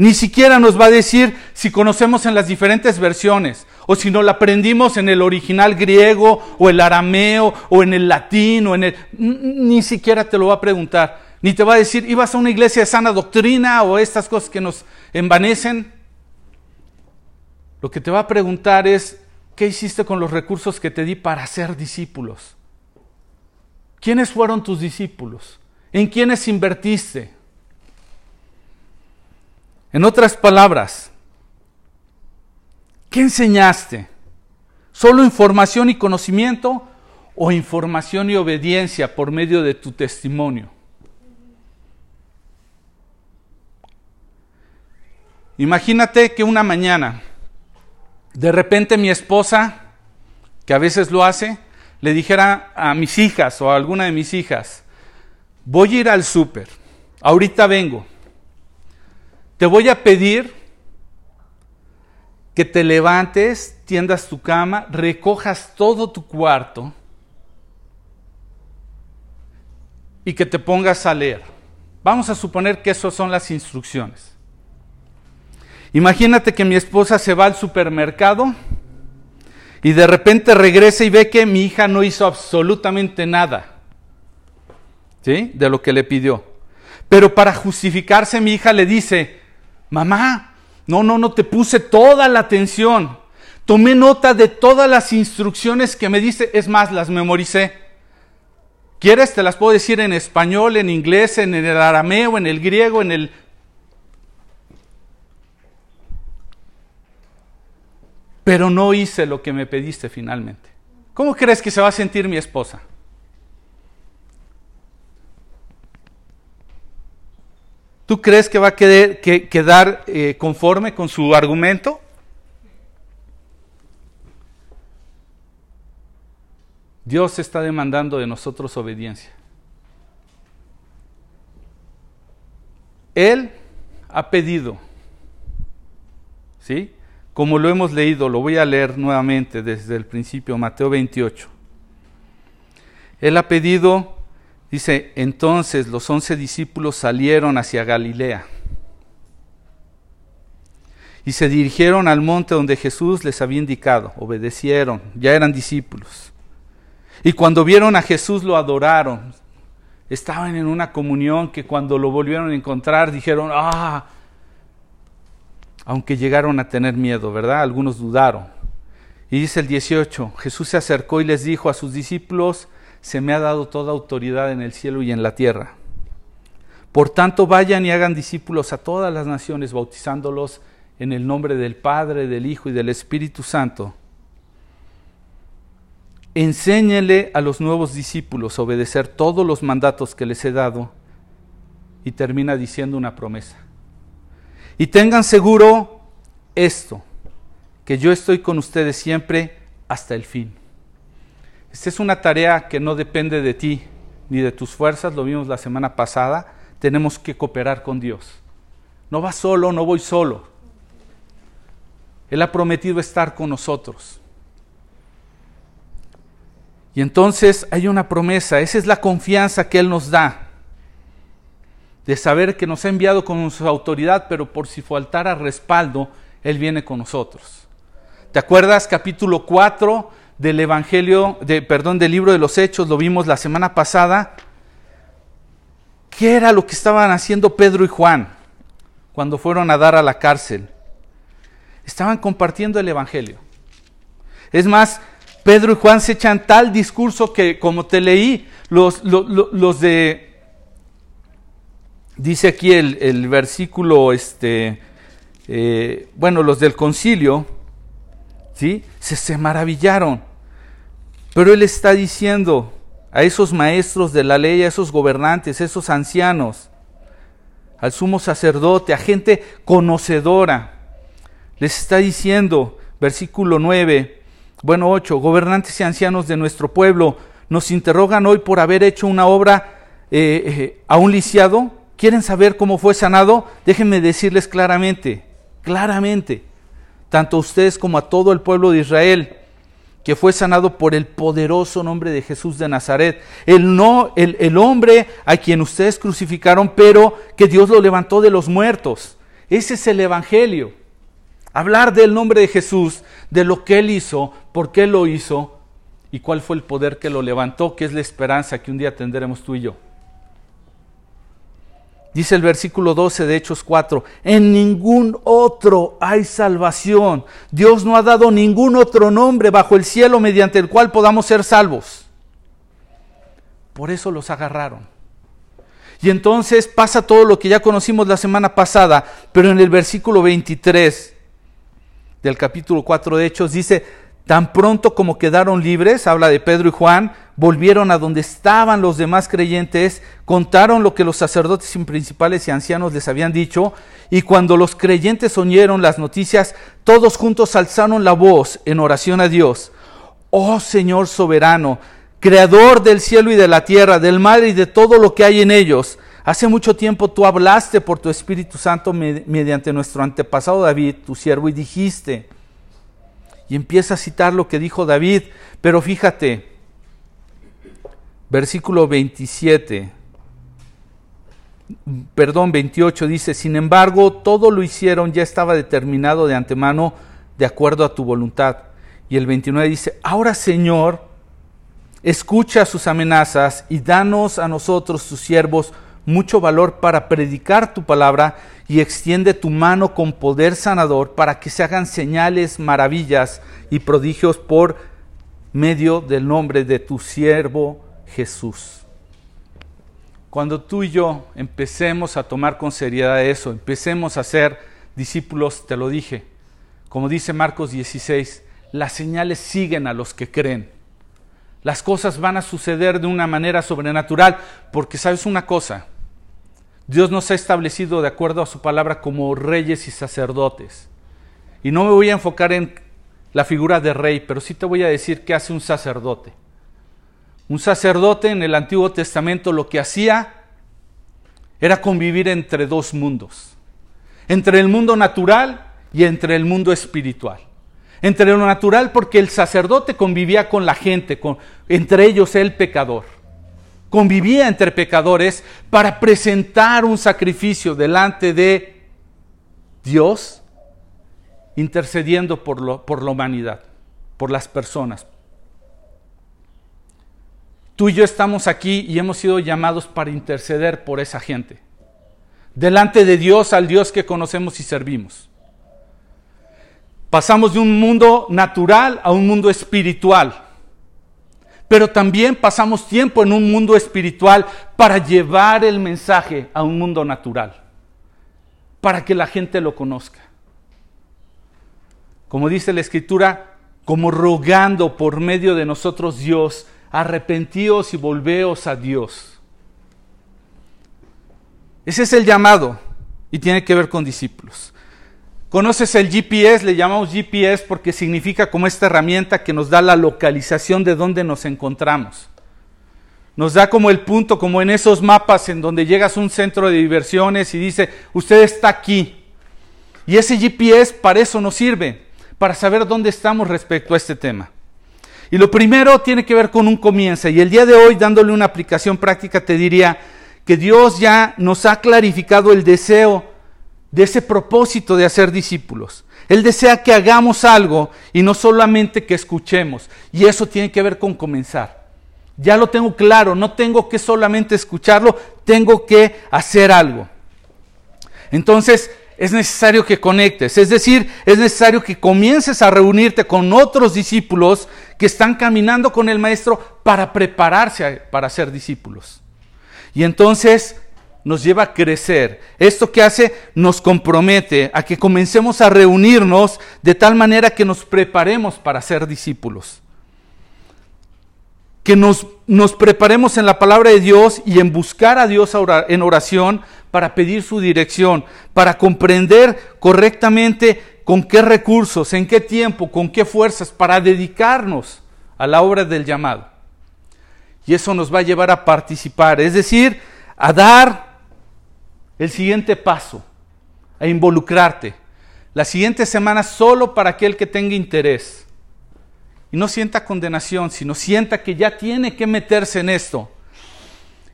Ni siquiera nos va a decir si conocemos en las diferentes versiones o si no la aprendimos en el original griego o el arameo o en el latín o en el... Ni siquiera te lo va a preguntar. Ni te va a decir, ibas a una iglesia de sana doctrina o estas cosas que nos envanecen. Lo que te va a preguntar es, ¿qué hiciste con los recursos que te di para ser discípulos? ¿Quiénes fueron tus discípulos? ¿En quiénes invertiste? En otras palabras, ¿qué enseñaste? ¿Solo información y conocimiento o información y obediencia por medio de tu testimonio? Imagínate que una mañana, de repente mi esposa, que a veces lo hace, le dijera a mis hijas o a alguna de mis hijas, voy a ir al súper, ahorita vengo, te voy a pedir que te levantes, tiendas tu cama, recojas todo tu cuarto y que te pongas a leer. Vamos a suponer que esas son las instrucciones. Imagínate que mi esposa se va al supermercado y de repente regresa y ve que mi hija no hizo absolutamente nada ¿sí? de lo que le pidió. Pero para justificarse mi hija le dice, Mamá, no, no, no te puse toda la atención. Tomé nota de todas las instrucciones que me dice, es más, las memoricé. ¿Quieres? Te las puedo decir en español, en inglés, en el arameo, en el griego, en el... Pero no hice lo que me pediste finalmente. ¿Cómo crees que se va a sentir mi esposa? ¿Tú crees que va a quedar eh, conforme con su argumento? Dios está demandando de nosotros obediencia. Él ha pedido, ¿sí? Como lo hemos leído, lo voy a leer nuevamente desde el principio, Mateo 28. Él ha pedido Dice, entonces los once discípulos salieron hacia Galilea y se dirigieron al monte donde Jesús les había indicado, obedecieron, ya eran discípulos. Y cuando vieron a Jesús lo adoraron, estaban en una comunión que cuando lo volvieron a encontrar dijeron, ah, aunque llegaron a tener miedo, ¿verdad? Algunos dudaron. Y dice el 18, Jesús se acercó y les dijo a sus discípulos, se me ha dado toda autoridad en el cielo y en la tierra. Por tanto, vayan y hagan discípulos a todas las naciones, bautizándolos en el nombre del Padre, del Hijo y del Espíritu Santo. Enséñele a los nuevos discípulos a obedecer todos los mandatos que les he dado. Y termina diciendo una promesa. Y tengan seguro esto, que yo estoy con ustedes siempre hasta el fin. Esta es una tarea que no depende de ti ni de tus fuerzas, lo vimos la semana pasada, tenemos que cooperar con Dios. No vas solo, no voy solo. Él ha prometido estar con nosotros. Y entonces hay una promesa, esa es la confianza que Él nos da, de saber que nos ha enviado con su autoridad, pero por si faltara respaldo, Él viene con nosotros. ¿Te acuerdas capítulo 4? Del Evangelio, de, perdón, del libro de los Hechos, lo vimos la semana pasada. ¿Qué era lo que estaban haciendo Pedro y Juan cuando fueron a dar a la cárcel? Estaban compartiendo el Evangelio. Es más, Pedro y Juan se echan tal discurso que, como te leí, los, los, de, dice aquí el, versículo, este, eh, bueno, los del concilio, ¿sí? Se, se maravillaron. Pero Él está diciendo a esos maestros de la ley, a esos gobernantes, a esos ancianos, al sumo sacerdote, a gente conocedora, les está diciendo, versículo 9, bueno 8, gobernantes y ancianos de nuestro pueblo, nos interrogan hoy por haber hecho una obra eh, eh, a un lisiado. ¿Quieren saber cómo fue sanado? Déjenme decirles claramente, claramente, tanto a ustedes como a todo el pueblo de Israel que fue sanado por el poderoso nombre de Jesús de Nazaret. El, no, el, hombre a quien ustedes crucificaron, pero que Dios lo levantó de los muertos. Ese es el Evangelio. Hablar del nombre de Jesús, de lo que Él hizo, por qué lo hizo y cuál fue el poder que lo levantó, que es la esperanza que un día tendremos tú y yo. Dice el versículo 12 de Hechos 4, en ningún otro hay salvación. Dios no ha dado ningún otro nombre bajo el cielo mediante el cual podamos ser salvos. Por eso los agarraron. Y entonces pasa todo lo que ya conocimos la semana pasada, pero en el versículo 23 del capítulo 4 de Hechos dice, Tan pronto como quedaron libres, habla de Pedro y Juan, volvieron a donde estaban los demás creyentes, contaron lo que los sacerdotes principales y ancianos les habían dicho, y cuando los creyentes oyeron las noticias, todos juntos alzaron la voz en oración a Dios. Oh Señor soberano, creador del cielo y de la tierra, del mar y de todo lo que hay en ellos, hace mucho tiempo tú hablaste por tu Espíritu Santo mediante nuestro antepasado David, tu siervo, y dijiste, y empieza a citar lo que dijo David, pero fíjate, versículo 27, perdón, 28 dice, sin embargo, todo lo hicieron, ya estaba determinado de antemano de acuerdo a tu voluntad. Y el 29 dice, ahora Señor, escucha sus amenazas y danos a nosotros, tus siervos, mucho valor para predicar tu palabra y extiende tu mano con poder sanador para que se hagan señales, maravillas y prodigios por medio del nombre de tu siervo Jesús. Cuando tú y yo empecemos a tomar con seriedad eso, empecemos a ser discípulos, te lo dije, como dice Marcos 16, las señales siguen a los que creen. Las cosas van a suceder de una manera sobrenatural, porque sabes una cosa, Dios nos ha establecido de acuerdo a su palabra como reyes y sacerdotes. Y no me voy a enfocar en la figura de rey, pero sí te voy a decir qué hace un sacerdote. Un sacerdote en el Antiguo Testamento lo que hacía era convivir entre dos mundos, entre el mundo natural y entre el mundo espiritual. Entre lo natural porque el sacerdote convivía con la gente, con, entre ellos el pecador. Convivía entre pecadores para presentar un sacrificio delante de Dios, intercediendo por, lo, por la humanidad, por las personas. Tú y yo estamos aquí y hemos sido llamados para interceder por esa gente, delante de Dios, al Dios que conocemos y servimos. Pasamos de un mundo natural a un mundo espiritual. Pero también pasamos tiempo en un mundo espiritual para llevar el mensaje a un mundo natural, para que la gente lo conozca. Como dice la escritura, como rogando por medio de nosotros Dios, arrepentíos y volveos a Dios. Ese es el llamado y tiene que ver con discípulos. ¿Conoces el GPS? Le llamamos GPS porque significa como esta herramienta que nos da la localización de dónde nos encontramos. Nos da como el punto, como en esos mapas en donde llegas a un centro de diversiones y dice, usted está aquí. Y ese GPS para eso nos sirve, para saber dónde estamos respecto a este tema. Y lo primero tiene que ver con un comienzo. Y el día de hoy, dándole una aplicación práctica, te diría que Dios ya nos ha clarificado el deseo de ese propósito de hacer discípulos. Él desea que hagamos algo y no solamente que escuchemos. Y eso tiene que ver con comenzar. Ya lo tengo claro, no tengo que solamente escucharlo, tengo que hacer algo. Entonces, es necesario que conectes, es decir, es necesario que comiences a reunirte con otros discípulos que están caminando con el Maestro para prepararse para ser discípulos. Y entonces nos lleva a crecer. Esto que hace nos compromete a que comencemos a reunirnos de tal manera que nos preparemos para ser discípulos. Que nos, nos preparemos en la palabra de Dios y en buscar a Dios en oración para pedir su dirección, para comprender correctamente con qué recursos, en qué tiempo, con qué fuerzas, para dedicarnos a la obra del llamado. Y eso nos va a llevar a participar, es decir, a dar el siguiente paso, a involucrarte. La siguiente semana solo para aquel que tenga interés. Y no sienta condenación, sino sienta que ya tiene que meterse en esto.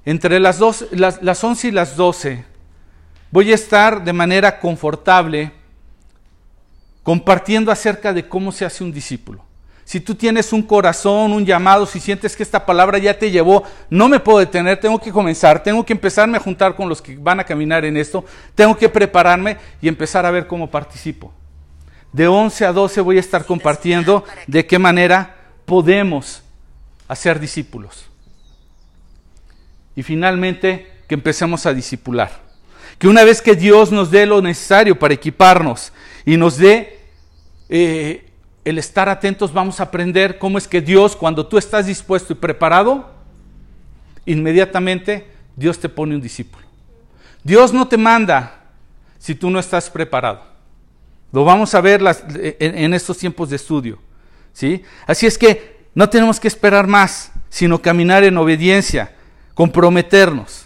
Entre las, dos, las, las 11 y las 12 voy a estar de manera confortable compartiendo acerca de cómo se hace un discípulo. Si tú tienes un corazón, un llamado, si sientes que esta palabra ya te llevó, no me puedo detener, tengo que comenzar, tengo que empezarme a juntar con los que van a caminar en esto, tengo que prepararme y empezar a ver cómo participo. De 11 a 12 voy a estar compartiendo de qué manera podemos hacer discípulos. Y finalmente, que empecemos a discipular. Que una vez que Dios nos dé lo necesario para equiparnos y nos dé eh, el estar atentos, vamos a aprender cómo es que Dios, cuando tú estás dispuesto y preparado, inmediatamente Dios te pone un discípulo. Dios no te manda si tú no estás preparado. Lo vamos a ver en, estos tiempos de estudio. ¿sí? Así es que no tenemos que esperar más, sino caminar en obediencia, comprometernos.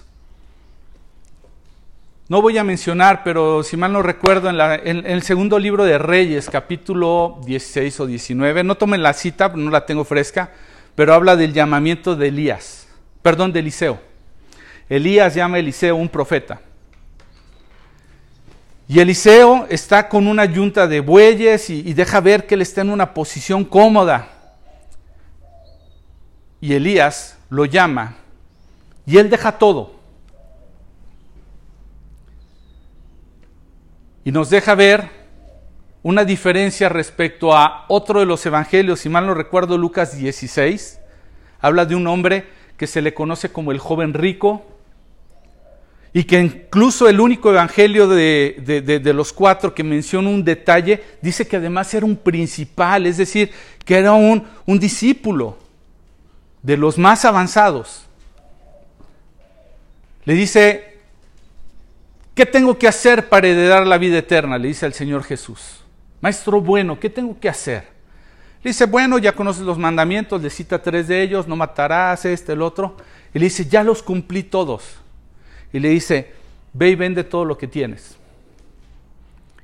No voy a mencionar, pero si mal no recuerdo, en, el segundo libro de Reyes, capítulo 16 o 19, no tomen la cita, no la tengo fresca, pero habla del llamamiento de Elías, perdón, de Eliseo. Elías llama a Eliseo un profeta. Y Eliseo está con una yunta de bueyes y, y deja ver que él está en una posición cómoda. Y Elías lo llama y él deja todo y nos deja ver una diferencia respecto a otro de los evangelios, si mal no recuerdo Lucas 16, habla de un hombre que se le conoce como el joven rico y que incluso el único evangelio de, los cuatro que menciona un detalle, dice que además era un principal, es decir, que era un, un discípulo de los más avanzados. Le dice, ¿Qué tengo que hacer para heredar la vida eterna? Le dice al Señor Jesús. Maestro bueno, ¿qué tengo que hacer? Le dice, bueno, ya conoces los mandamientos, le cita tres de ellos, no matarás, este, el otro. Y le dice, ya los cumplí todos. Y le dice, ve y vende todo lo que tienes.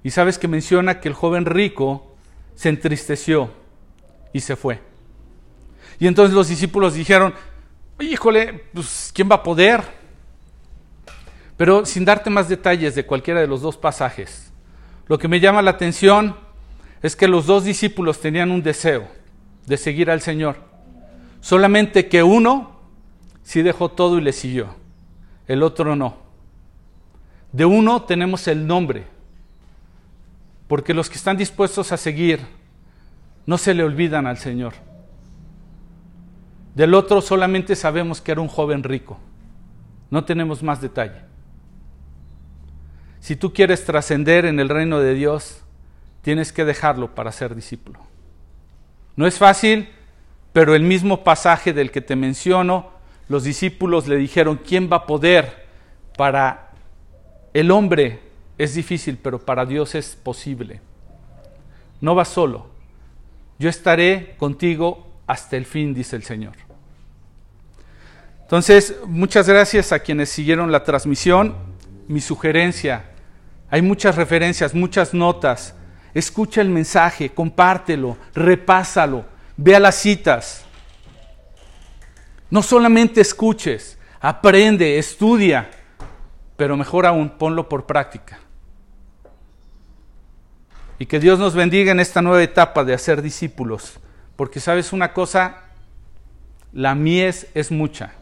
Y sabes que menciona que el joven rico se entristeció y se fue. Y entonces los discípulos dijeron, híjole, pues ¿quién va a poder? Pero sin darte más detalles de cualquiera de los dos pasajes, lo que me llama la atención es que los dos discípulos tenían un deseo de seguir al Señor. Solamente que uno sí dejó todo y le siguió, el otro no. De uno tenemos el nombre, porque los que están dispuestos a seguir no se le olvidan al Señor. Del otro solamente sabemos que era un joven rico. No tenemos más detalle. Si tú quieres trascender en el reino de Dios, tienes que dejarlo para ser discípulo. No es fácil, pero el mismo pasaje del que te menciono, los discípulos le dijeron, ¿quién va a poder? Para el hombre es difícil, pero para Dios es posible. No vas solo, yo estaré contigo hasta el fin, dice el Señor. Entonces, muchas gracias a quienes siguieron la transmisión. Mi sugerencia, hay muchas referencias, muchas notas. Escucha el mensaje, compártelo, repásalo, ve a las citas. No solamente escuches, aprende, estudia, pero mejor aún, ponlo por práctica. Y que Dios nos bendiga en esta nueva etapa de hacer discípulos, porque sabes una cosa, la mies es mucha.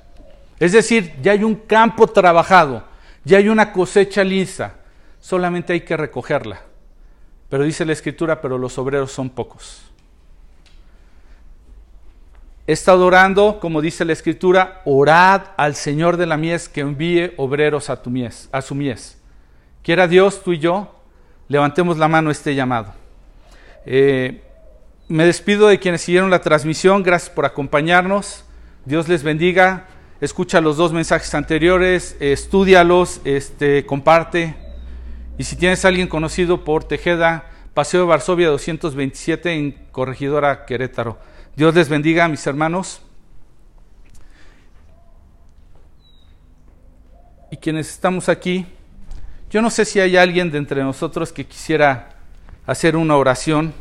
Es decir, ya hay un campo trabajado, ya hay una cosecha lisa solamente hay que recogerla. Pero dice la escritura, pero los obreros son pocos. He estado orando, como dice la escritura, orad al Señor de la mies que envíe obreros a tu mies, a su mies. Quiera Dios, tú y yo, levantemos la mano este llamado. Eh, me despido de quienes siguieron la transmisión, gracias por acompañarnos. Dios les bendiga. Escucha los dos mensajes anteriores, estudialos, este, comparte, y si tienes a alguien conocido por Tejeda, Paseo de Varsovia 227 en Corregidora Querétaro. Dios les bendiga, mis hermanos. Y quienes estamos aquí, yo no sé si hay alguien de entre nosotros que quisiera hacer una oración